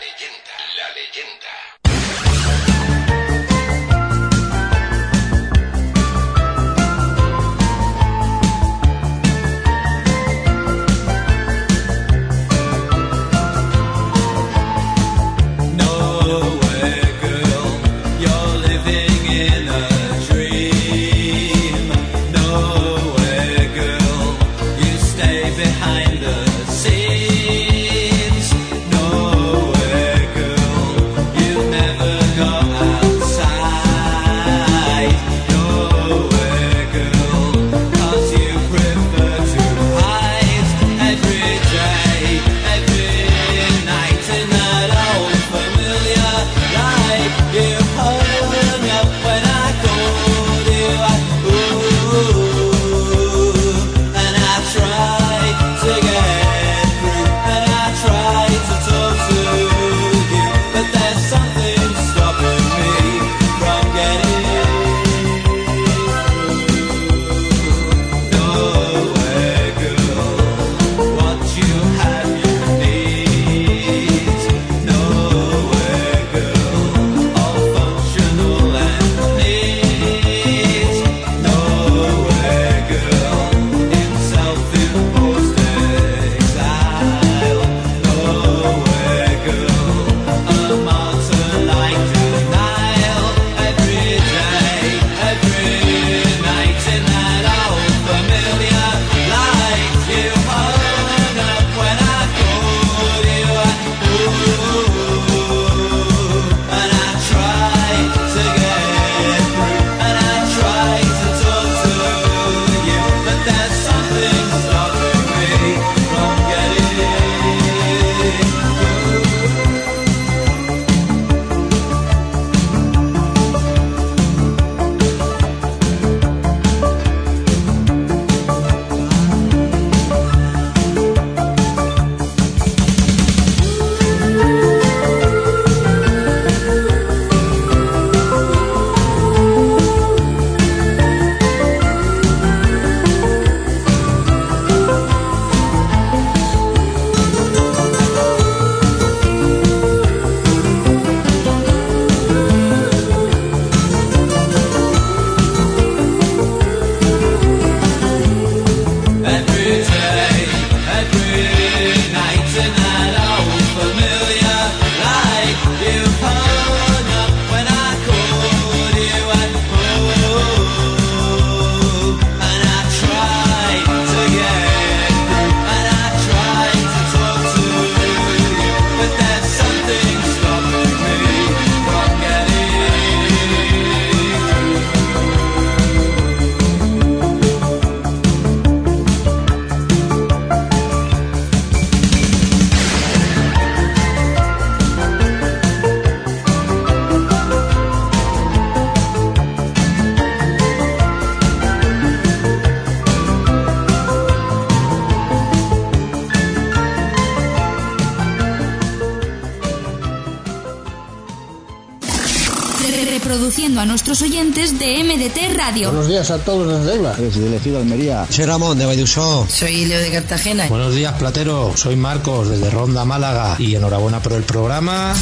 A nuestros oyentes de MDT Radio. Buenos días a todos desde Eibar. Desde el Ejido Almería. Soy Ramón de Vallusó. Soy Leo de Cartagena. Buenos días, Platero. Soy Marcos desde Ronda, Málaga. Y enhorabuena por el programa.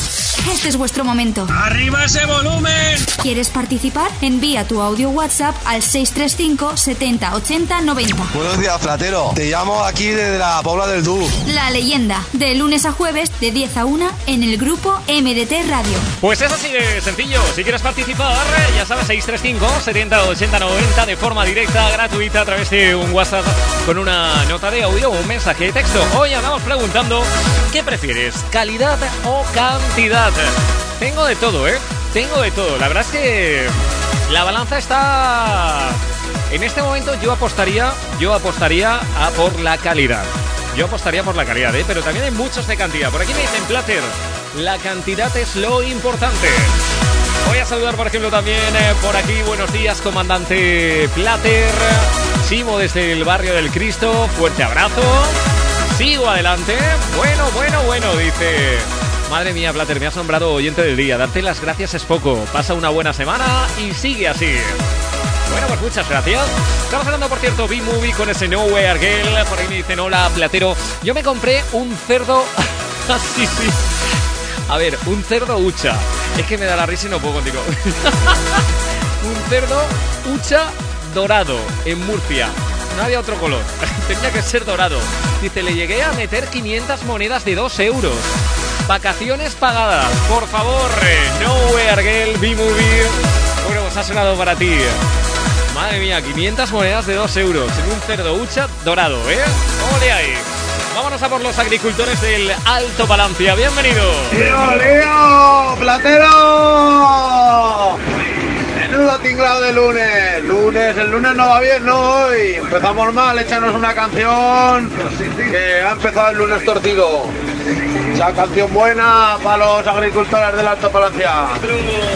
Este es vuestro momento. ¡Arriba ese volumen! ¿Quieres participar? Envía tu audio WhatsApp al 635 70 80 90. Buenos días, Platero. Te llamo aquí desde la Pobla del Du. La leyenda, de lunes a jueves de 10 a 1 en el grupo MDT Radio. Pues es así de sencillo. Si quieres participar, ya sabes, 635 70 80 90 de forma directa, gratuita, a través de un WhatsApp con una nota de audio o un mensaje de texto. Hoy andamos preguntando, ¿qué prefieres? ¿Calidad o cantidad? Tengo de todo, ¿eh? Tengo de todo. La verdad es que la balanza está... En este momento yo apostaría, yo apostaría a por la calidad. Yo apostaría por la calidad, ¿eh? Pero también hay muchos de cantidad. Por aquí me dicen Plater, la cantidad es lo importante. Voy a saludar, por ejemplo, también eh, por aquí. Buenos días, comandante Plater. Simo desde el barrio del Cristo. Fuerte abrazo. Sigo adelante. Bueno, bueno, bueno, dice. Madre mía, Plater, me has nombrado oyente del día. Darte las gracias es poco. Pasa una buena semana y sigue así. Bueno, pues muchas gracias. Estamos hablando, por cierto, B-Movie con ese Nowhere Girl. Por ahí me dicen, hola, platero. Yo me compré un cerdo... sí, sí. A ver, un cerdo hucha. Es que me da la risa y no puedo contigo. un cerdo hucha dorado en Murcia. No había otro color. Tenía que ser dorado. Dice, le llegué a meter 500 monedas de 2 euros. Vacaciones pagadas. Por favor, eh, Nowhere Girl, B-Movie. Bueno, pues ha sonado para ti. Madre mía, 500 monedas de 2 euros en un cerdo hucha dorado, ¿eh? ¡Ole ahí! Vámonos a por los agricultores del Alto Palancia. Bienvenidos. ¡Lío, lío! ¡Platero! Menudo tinglado de lunes. Lunes, el lunes no va bien, no hoy. Empezamos mal, échanos una canción que ha empezado el lunes torcido. Esa canción buena para los agricultores del Alto Palancia.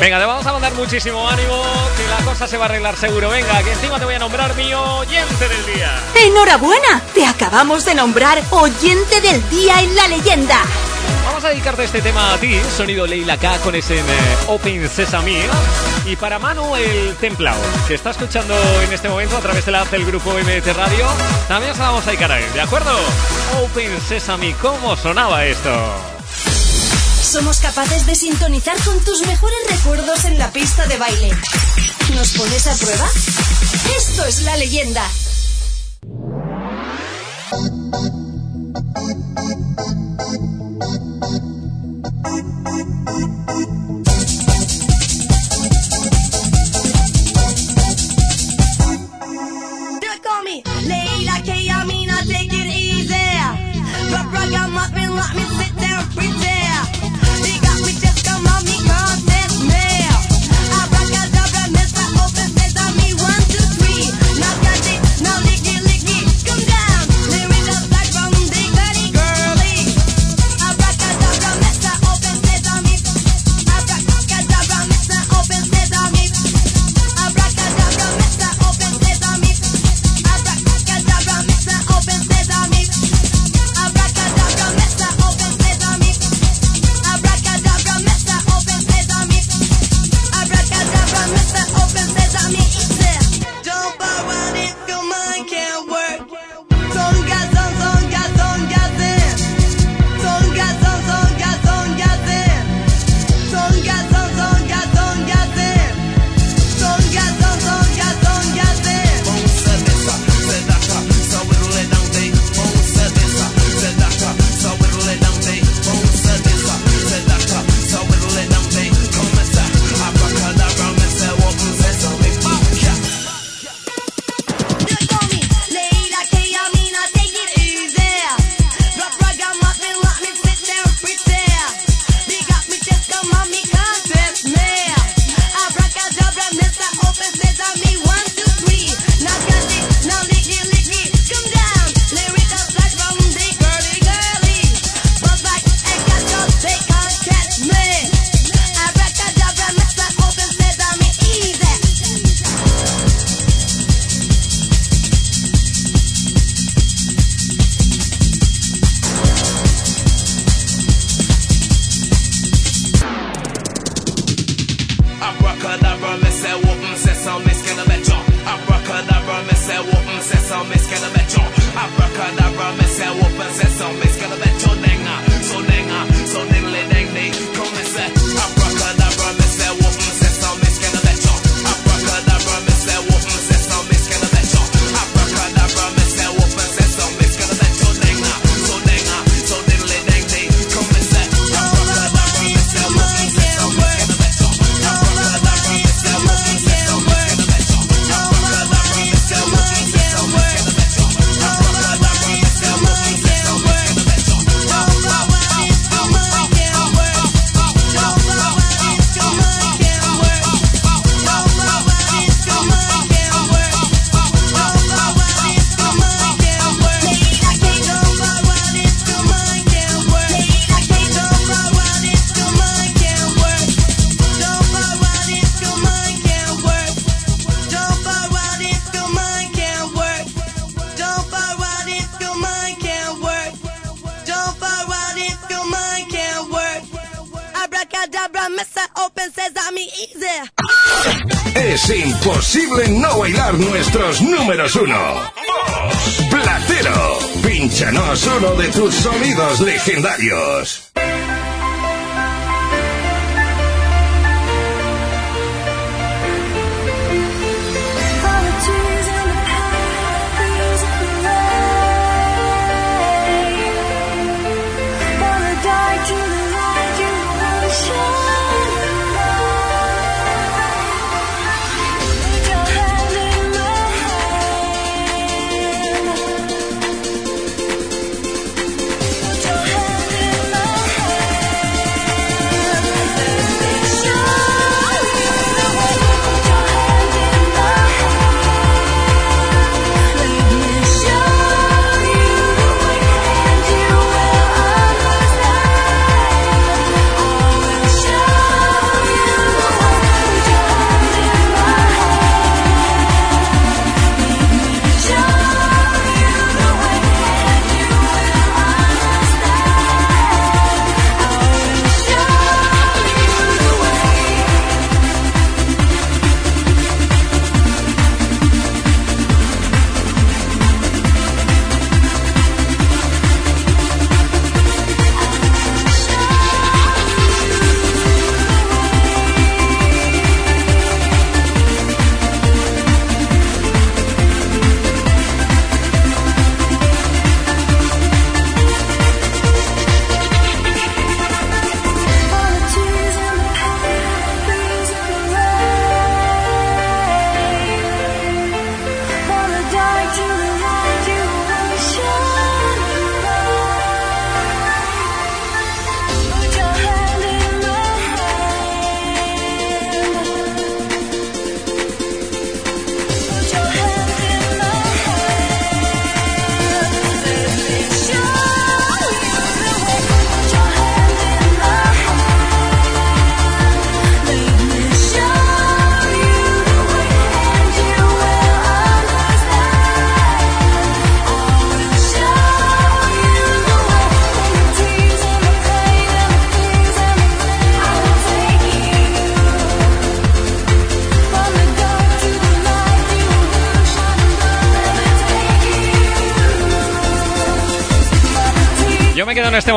Venga, te vamos a mandar muchísimo ánimo, que la cosa se va a arreglar seguro. Venga, que encima te voy a nombrar mi oyente del día. ¡Enhorabuena! Te acabamos de nombrar oyente del día en la leyenda. Vamos a dedicarte este tema a ti, sonido Leila K con ese eh, Open Sesame. Y para Manu el Templao, que está escuchando en este momento a través de la app del grupo MT Radio, también se la vamos a dedicar a él, ¿de acuerdo? Open Sesame, ¿cómo sonaba esto? Somos capaces de sintonizar con tus mejores recuerdos en la pista de baile. ¿Nos pones a prueba? Esto es la leyenda.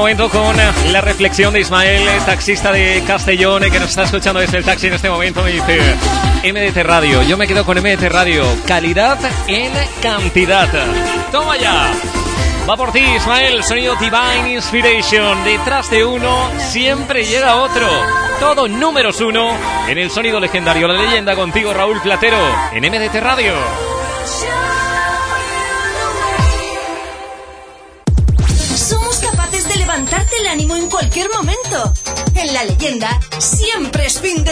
Momento con la reflexión de Ismael, taxista de Castellón, que nos está escuchando desde el taxi en este momento. Me dice MDT Radio. Yo me quedo con MDT Radio. Calidad en cantidad. Toma ya. Va por ti, Ismael. Sonido Divine Inspiration. Detrás de uno siempre llega otro. Todo números uno en el sonido legendario. La leyenda contigo, Raúl Platero, en MDT Radio.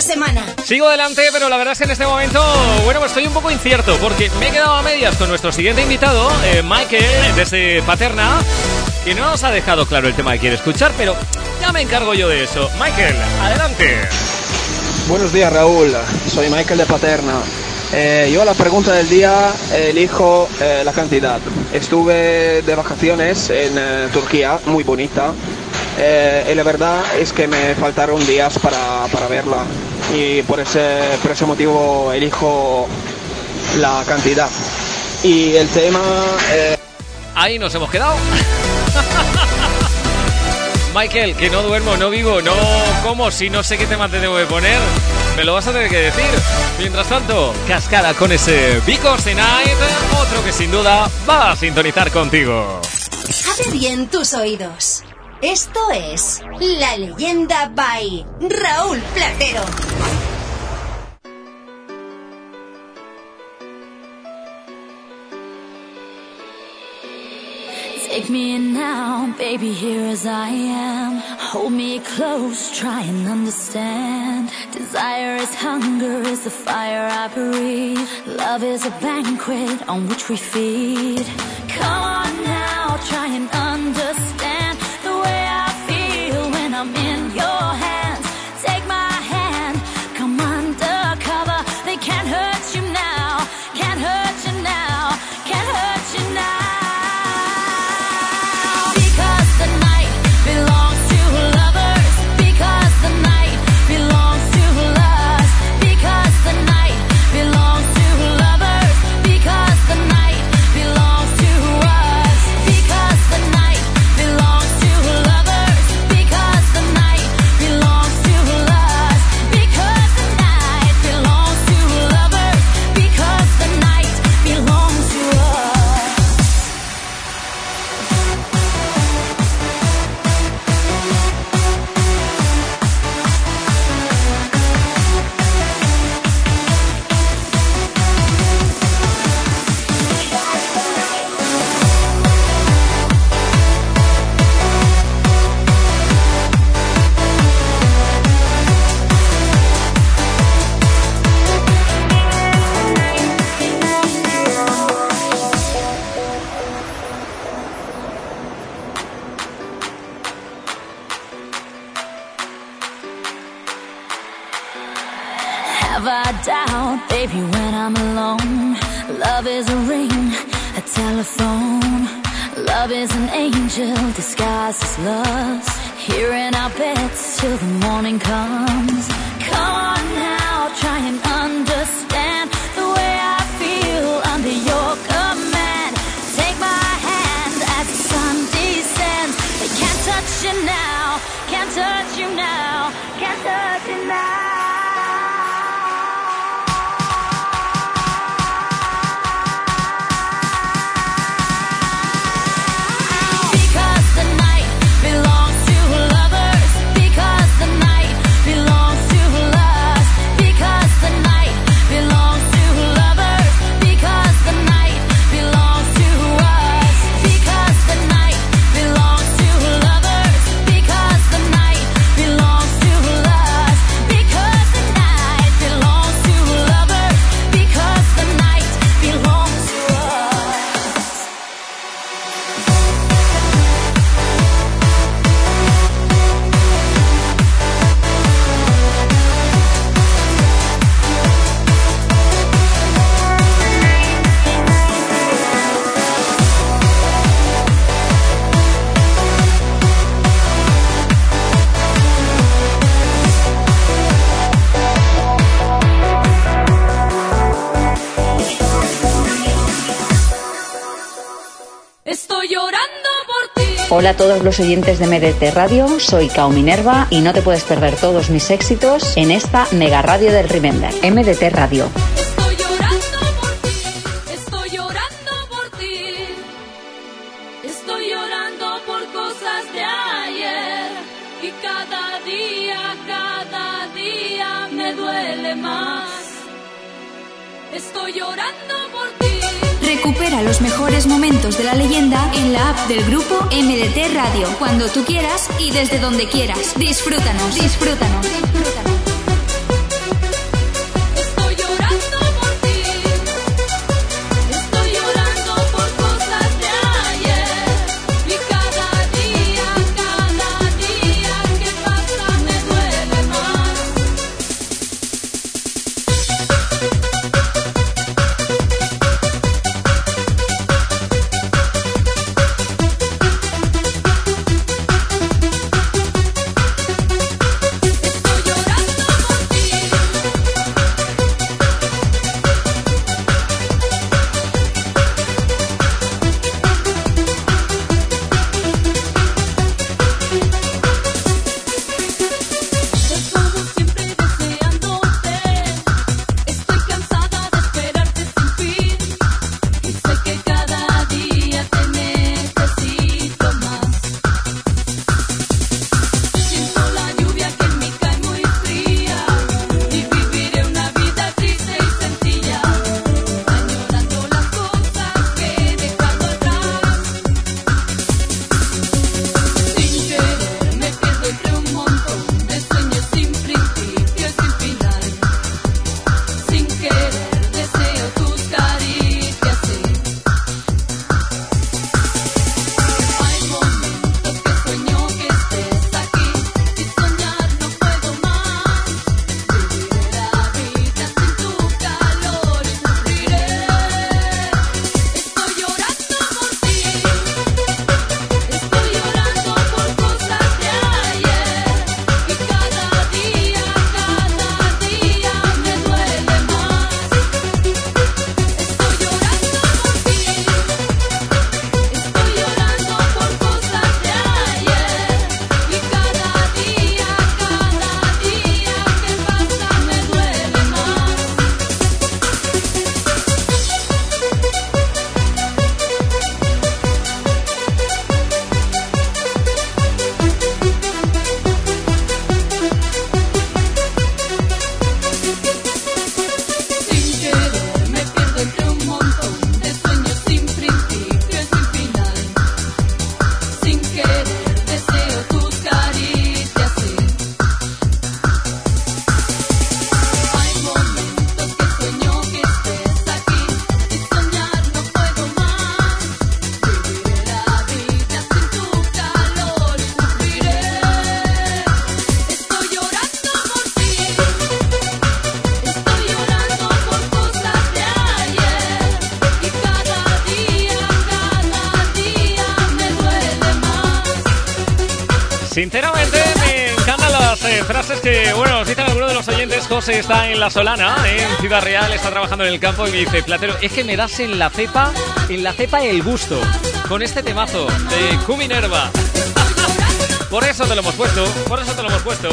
Semana. Sigo adelante, pero la verdad es que en este momento, bueno, pues estoy un poco incierto porque me he quedado a medias con nuestro siguiente invitado, eh, Michael, desde Paterna, que no nos ha dejado claro el tema que quiere escuchar, pero ya me encargo yo de eso. Michael, adelante. Buenos días Raúl, soy Michael de Paterna. Eh, yo a la pregunta del día elijo eh, la cantidad. Estuve de vacaciones en eh, Turquía, muy bonita, eh, y la verdad es que me faltaron días para, para verla y por ese, por ese motivo elijo la cantidad. Y el tema... eh, Ahí nos hemos quedado. Michael, que no duermo, no vivo, no como, si no sé qué tema te debo de poner, me lo vas a tener que decir. Mientras tanto, cascada con ese Because the Night, otro que sin duda va a sintonizar contigo. Abre bien tus oídos. Esto es La Leyenda by Raúl Platero. Take me now, baby, here as I am. Hold me close, try and understand. Desire is hunger, is the fire I breathe. Love is a banquet on which we feed. Come on now, try and understand Love is an angel disguised as lust. Here in our beds till the morning comes. Come on. Hola a todos los oyentes de MDT Radio, soy Kao Minerva y no te puedes perder todos mis éxitos en esta mega radio del Remember, MDT Radio, del grupo MDT Radio, cuando tú quieras y desde donde quieras. Disfrútanos, disfrútanos. disfrútanos. Oyentes. José está en La Solana, en Ciudad Real, está trabajando en el campo y me dice, Platero, es que me das en la cepa, en la cepa el gusto, con este temazo de Cuminerva. Por eso te lo hemos puesto, por eso te lo hemos puesto.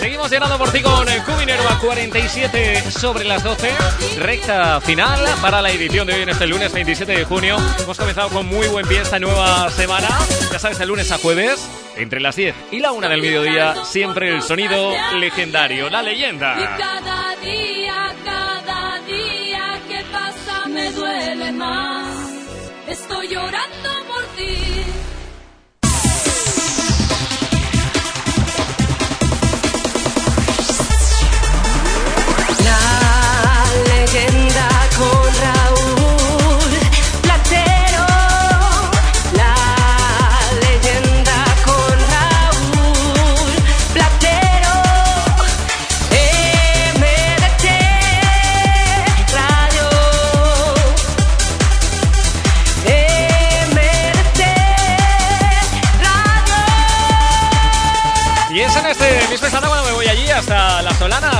Seguimos llegando por ti con el Cuminerva 47 sobre las 12. Recta final para la edición de hoy en este lunes 27 de junio. Hemos comenzado con muy buen pie esta nueva semana. Ya sabes, de lunes a jueves, entre las 10 y la 1 del mediodía, siempre el sonido legendario, la Y leyenda. cada día, cada día que pasa me duele más. Estoy llorando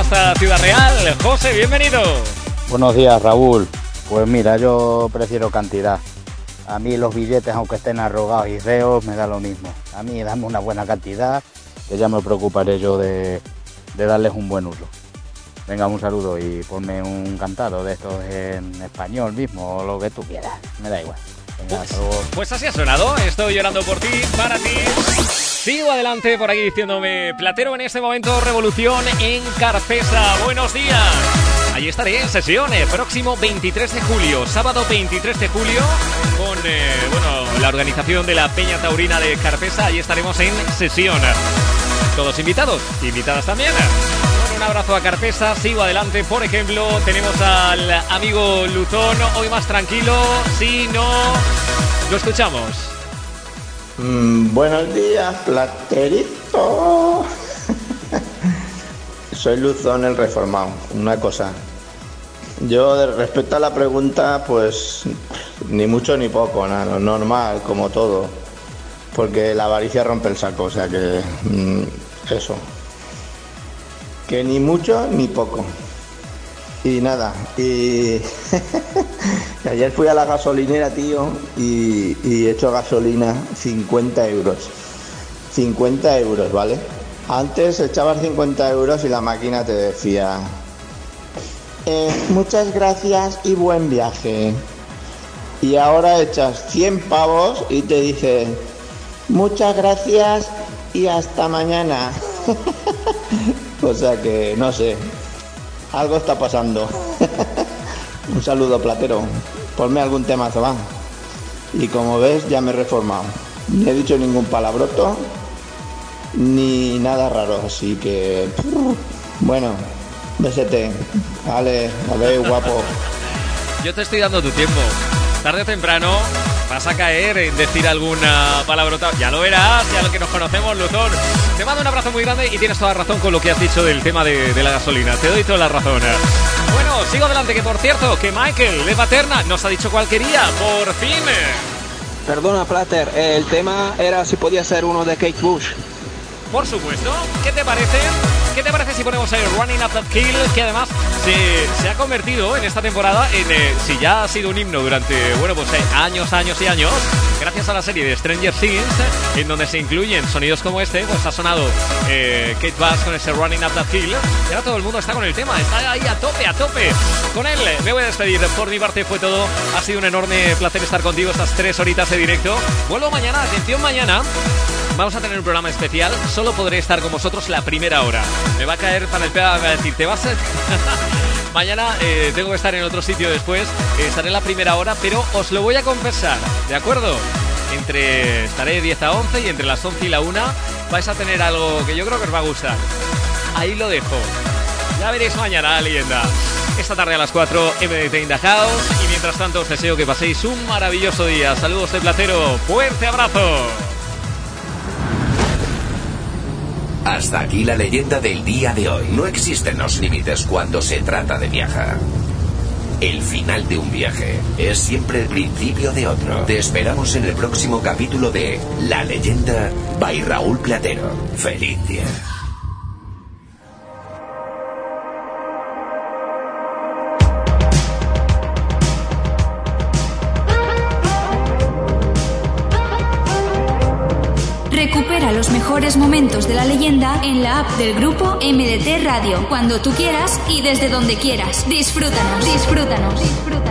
hasta Ciudad Real. José, bienvenido. Buenos días, Raúl. Pues mira, yo prefiero cantidad. A mí los billetes, aunque estén arrogados y feos, me da lo mismo. A mí dame una buena cantidad, que ya me preocuparé yo de, de darles un buen uso. Venga, un saludo y ponme un cantado de estos en español mismo, o lo que tú quieras. Me da igual. Venga. Pues así ha sonado. Estoy llorando por ti, para ti. Sigo adelante por aquí diciéndome Platero en este momento, revolución en Carpesa. Buenos días. Allí estaré en sesiones, próximo 23 de julio, sábado 23 de julio, con eh, bueno, la organización de la Peña Taurina de Carpesa. Allí estaremos en sesión. Todos invitados, invitadas también. Bueno, un abrazo a Carpesa, sigo adelante. Por ejemplo, tenemos al amigo Luzón, hoy más tranquilo. Sí, no. Lo escuchamos. Mm, buenos días, platerito. Soy Luzón el Reformado. Una cosa. Yo, respecto a la pregunta, pues ni mucho ni poco, nada, normal, como todo. Porque la avaricia rompe el saco, o sea que. mm, eso. Que ni mucho ni poco. Y nada, y ayer fui a la gasolinera, tío, y, y he hecho gasolina 50 euros. 50 euros, ¿vale? Antes echabas 50 euros y la máquina te decía, "Eh, muchas gracias y buen viaje. Y ahora echas 100 pavos y te dice, muchas gracias y hasta mañana. o sea que, no sé, algo está pasando. Un saludo, platero. Ponme algún temazo, va. Y como ves, ya me he reformado. Ni he dicho ningún palabroto, ni nada raro. Así que, bueno, besete. Vale, adiós, guapo. Yo te estoy dando tu tiempo. Tarde o temprano vas a caer en decir alguna palabrota. Ya lo verás, ya lo que nos conocemos, Luzón. Te mando un abrazo muy grande y tienes toda la razón con lo que has dicho del tema de, de la gasolina. Te doy toda la razón. Bueno, sigo adelante, que por cierto, que Michael de Paterna nos ha dicho cuál quería. Por fin. Perdona, Plater, el tema era si podía ser uno de Kate Bush. Por supuesto. ¿Qué te parece? ¿Qué te parece si ponemos el Running Up That Kill? Que además se, ha convertido en esta temporada en, eh, si ya ha sido un himno durante, bueno, pues eh, años, años y años, gracias a la serie de Stranger Things, en donde se incluyen sonidos como este, pues ha sonado eh, Kate Bass con ese Running Up That Kill. Y ahora todo el mundo está con el tema, está ahí a tope, a tope. Con él me voy a despedir. Por mi parte fue todo. Ha sido un enorme placer estar contigo estas tres horitas de directo. Vuelvo mañana, atención mañana. Vamos a tener un programa especial. Solo podré estar con vosotros la primera hora. Me va a caer para el pega, me va a decir, ¿te vas a...? Mañana eh, tengo que estar en otro sitio después. Eh, estaré en la primera hora, pero os lo voy a compensar, ¿de acuerdo? Entre estaré de 10 a 11 y entre las 11 y la 1 vais a tener algo que yo creo que os va a gustar. Ahí lo dejo. Ya veréis mañana, leyenda. Esta tarde a las 4, MDT in the House. Y mientras tanto os deseo que paséis un maravilloso día. Saludos de Platero. Fuerte abrazo. Hasta aquí la leyenda del día de hoy. No existen los límites cuando se trata de viajar. El final de un viaje es siempre el principio de otro. Te esperamos en el próximo capítulo de La leyenda by Raúl Platero. Feliz día. Mejores momentos de la leyenda en la app del grupo MDT Radio, cuando tú quieras y desde donde quieras. Disfrútanos, disfrútanos, disfrútanos.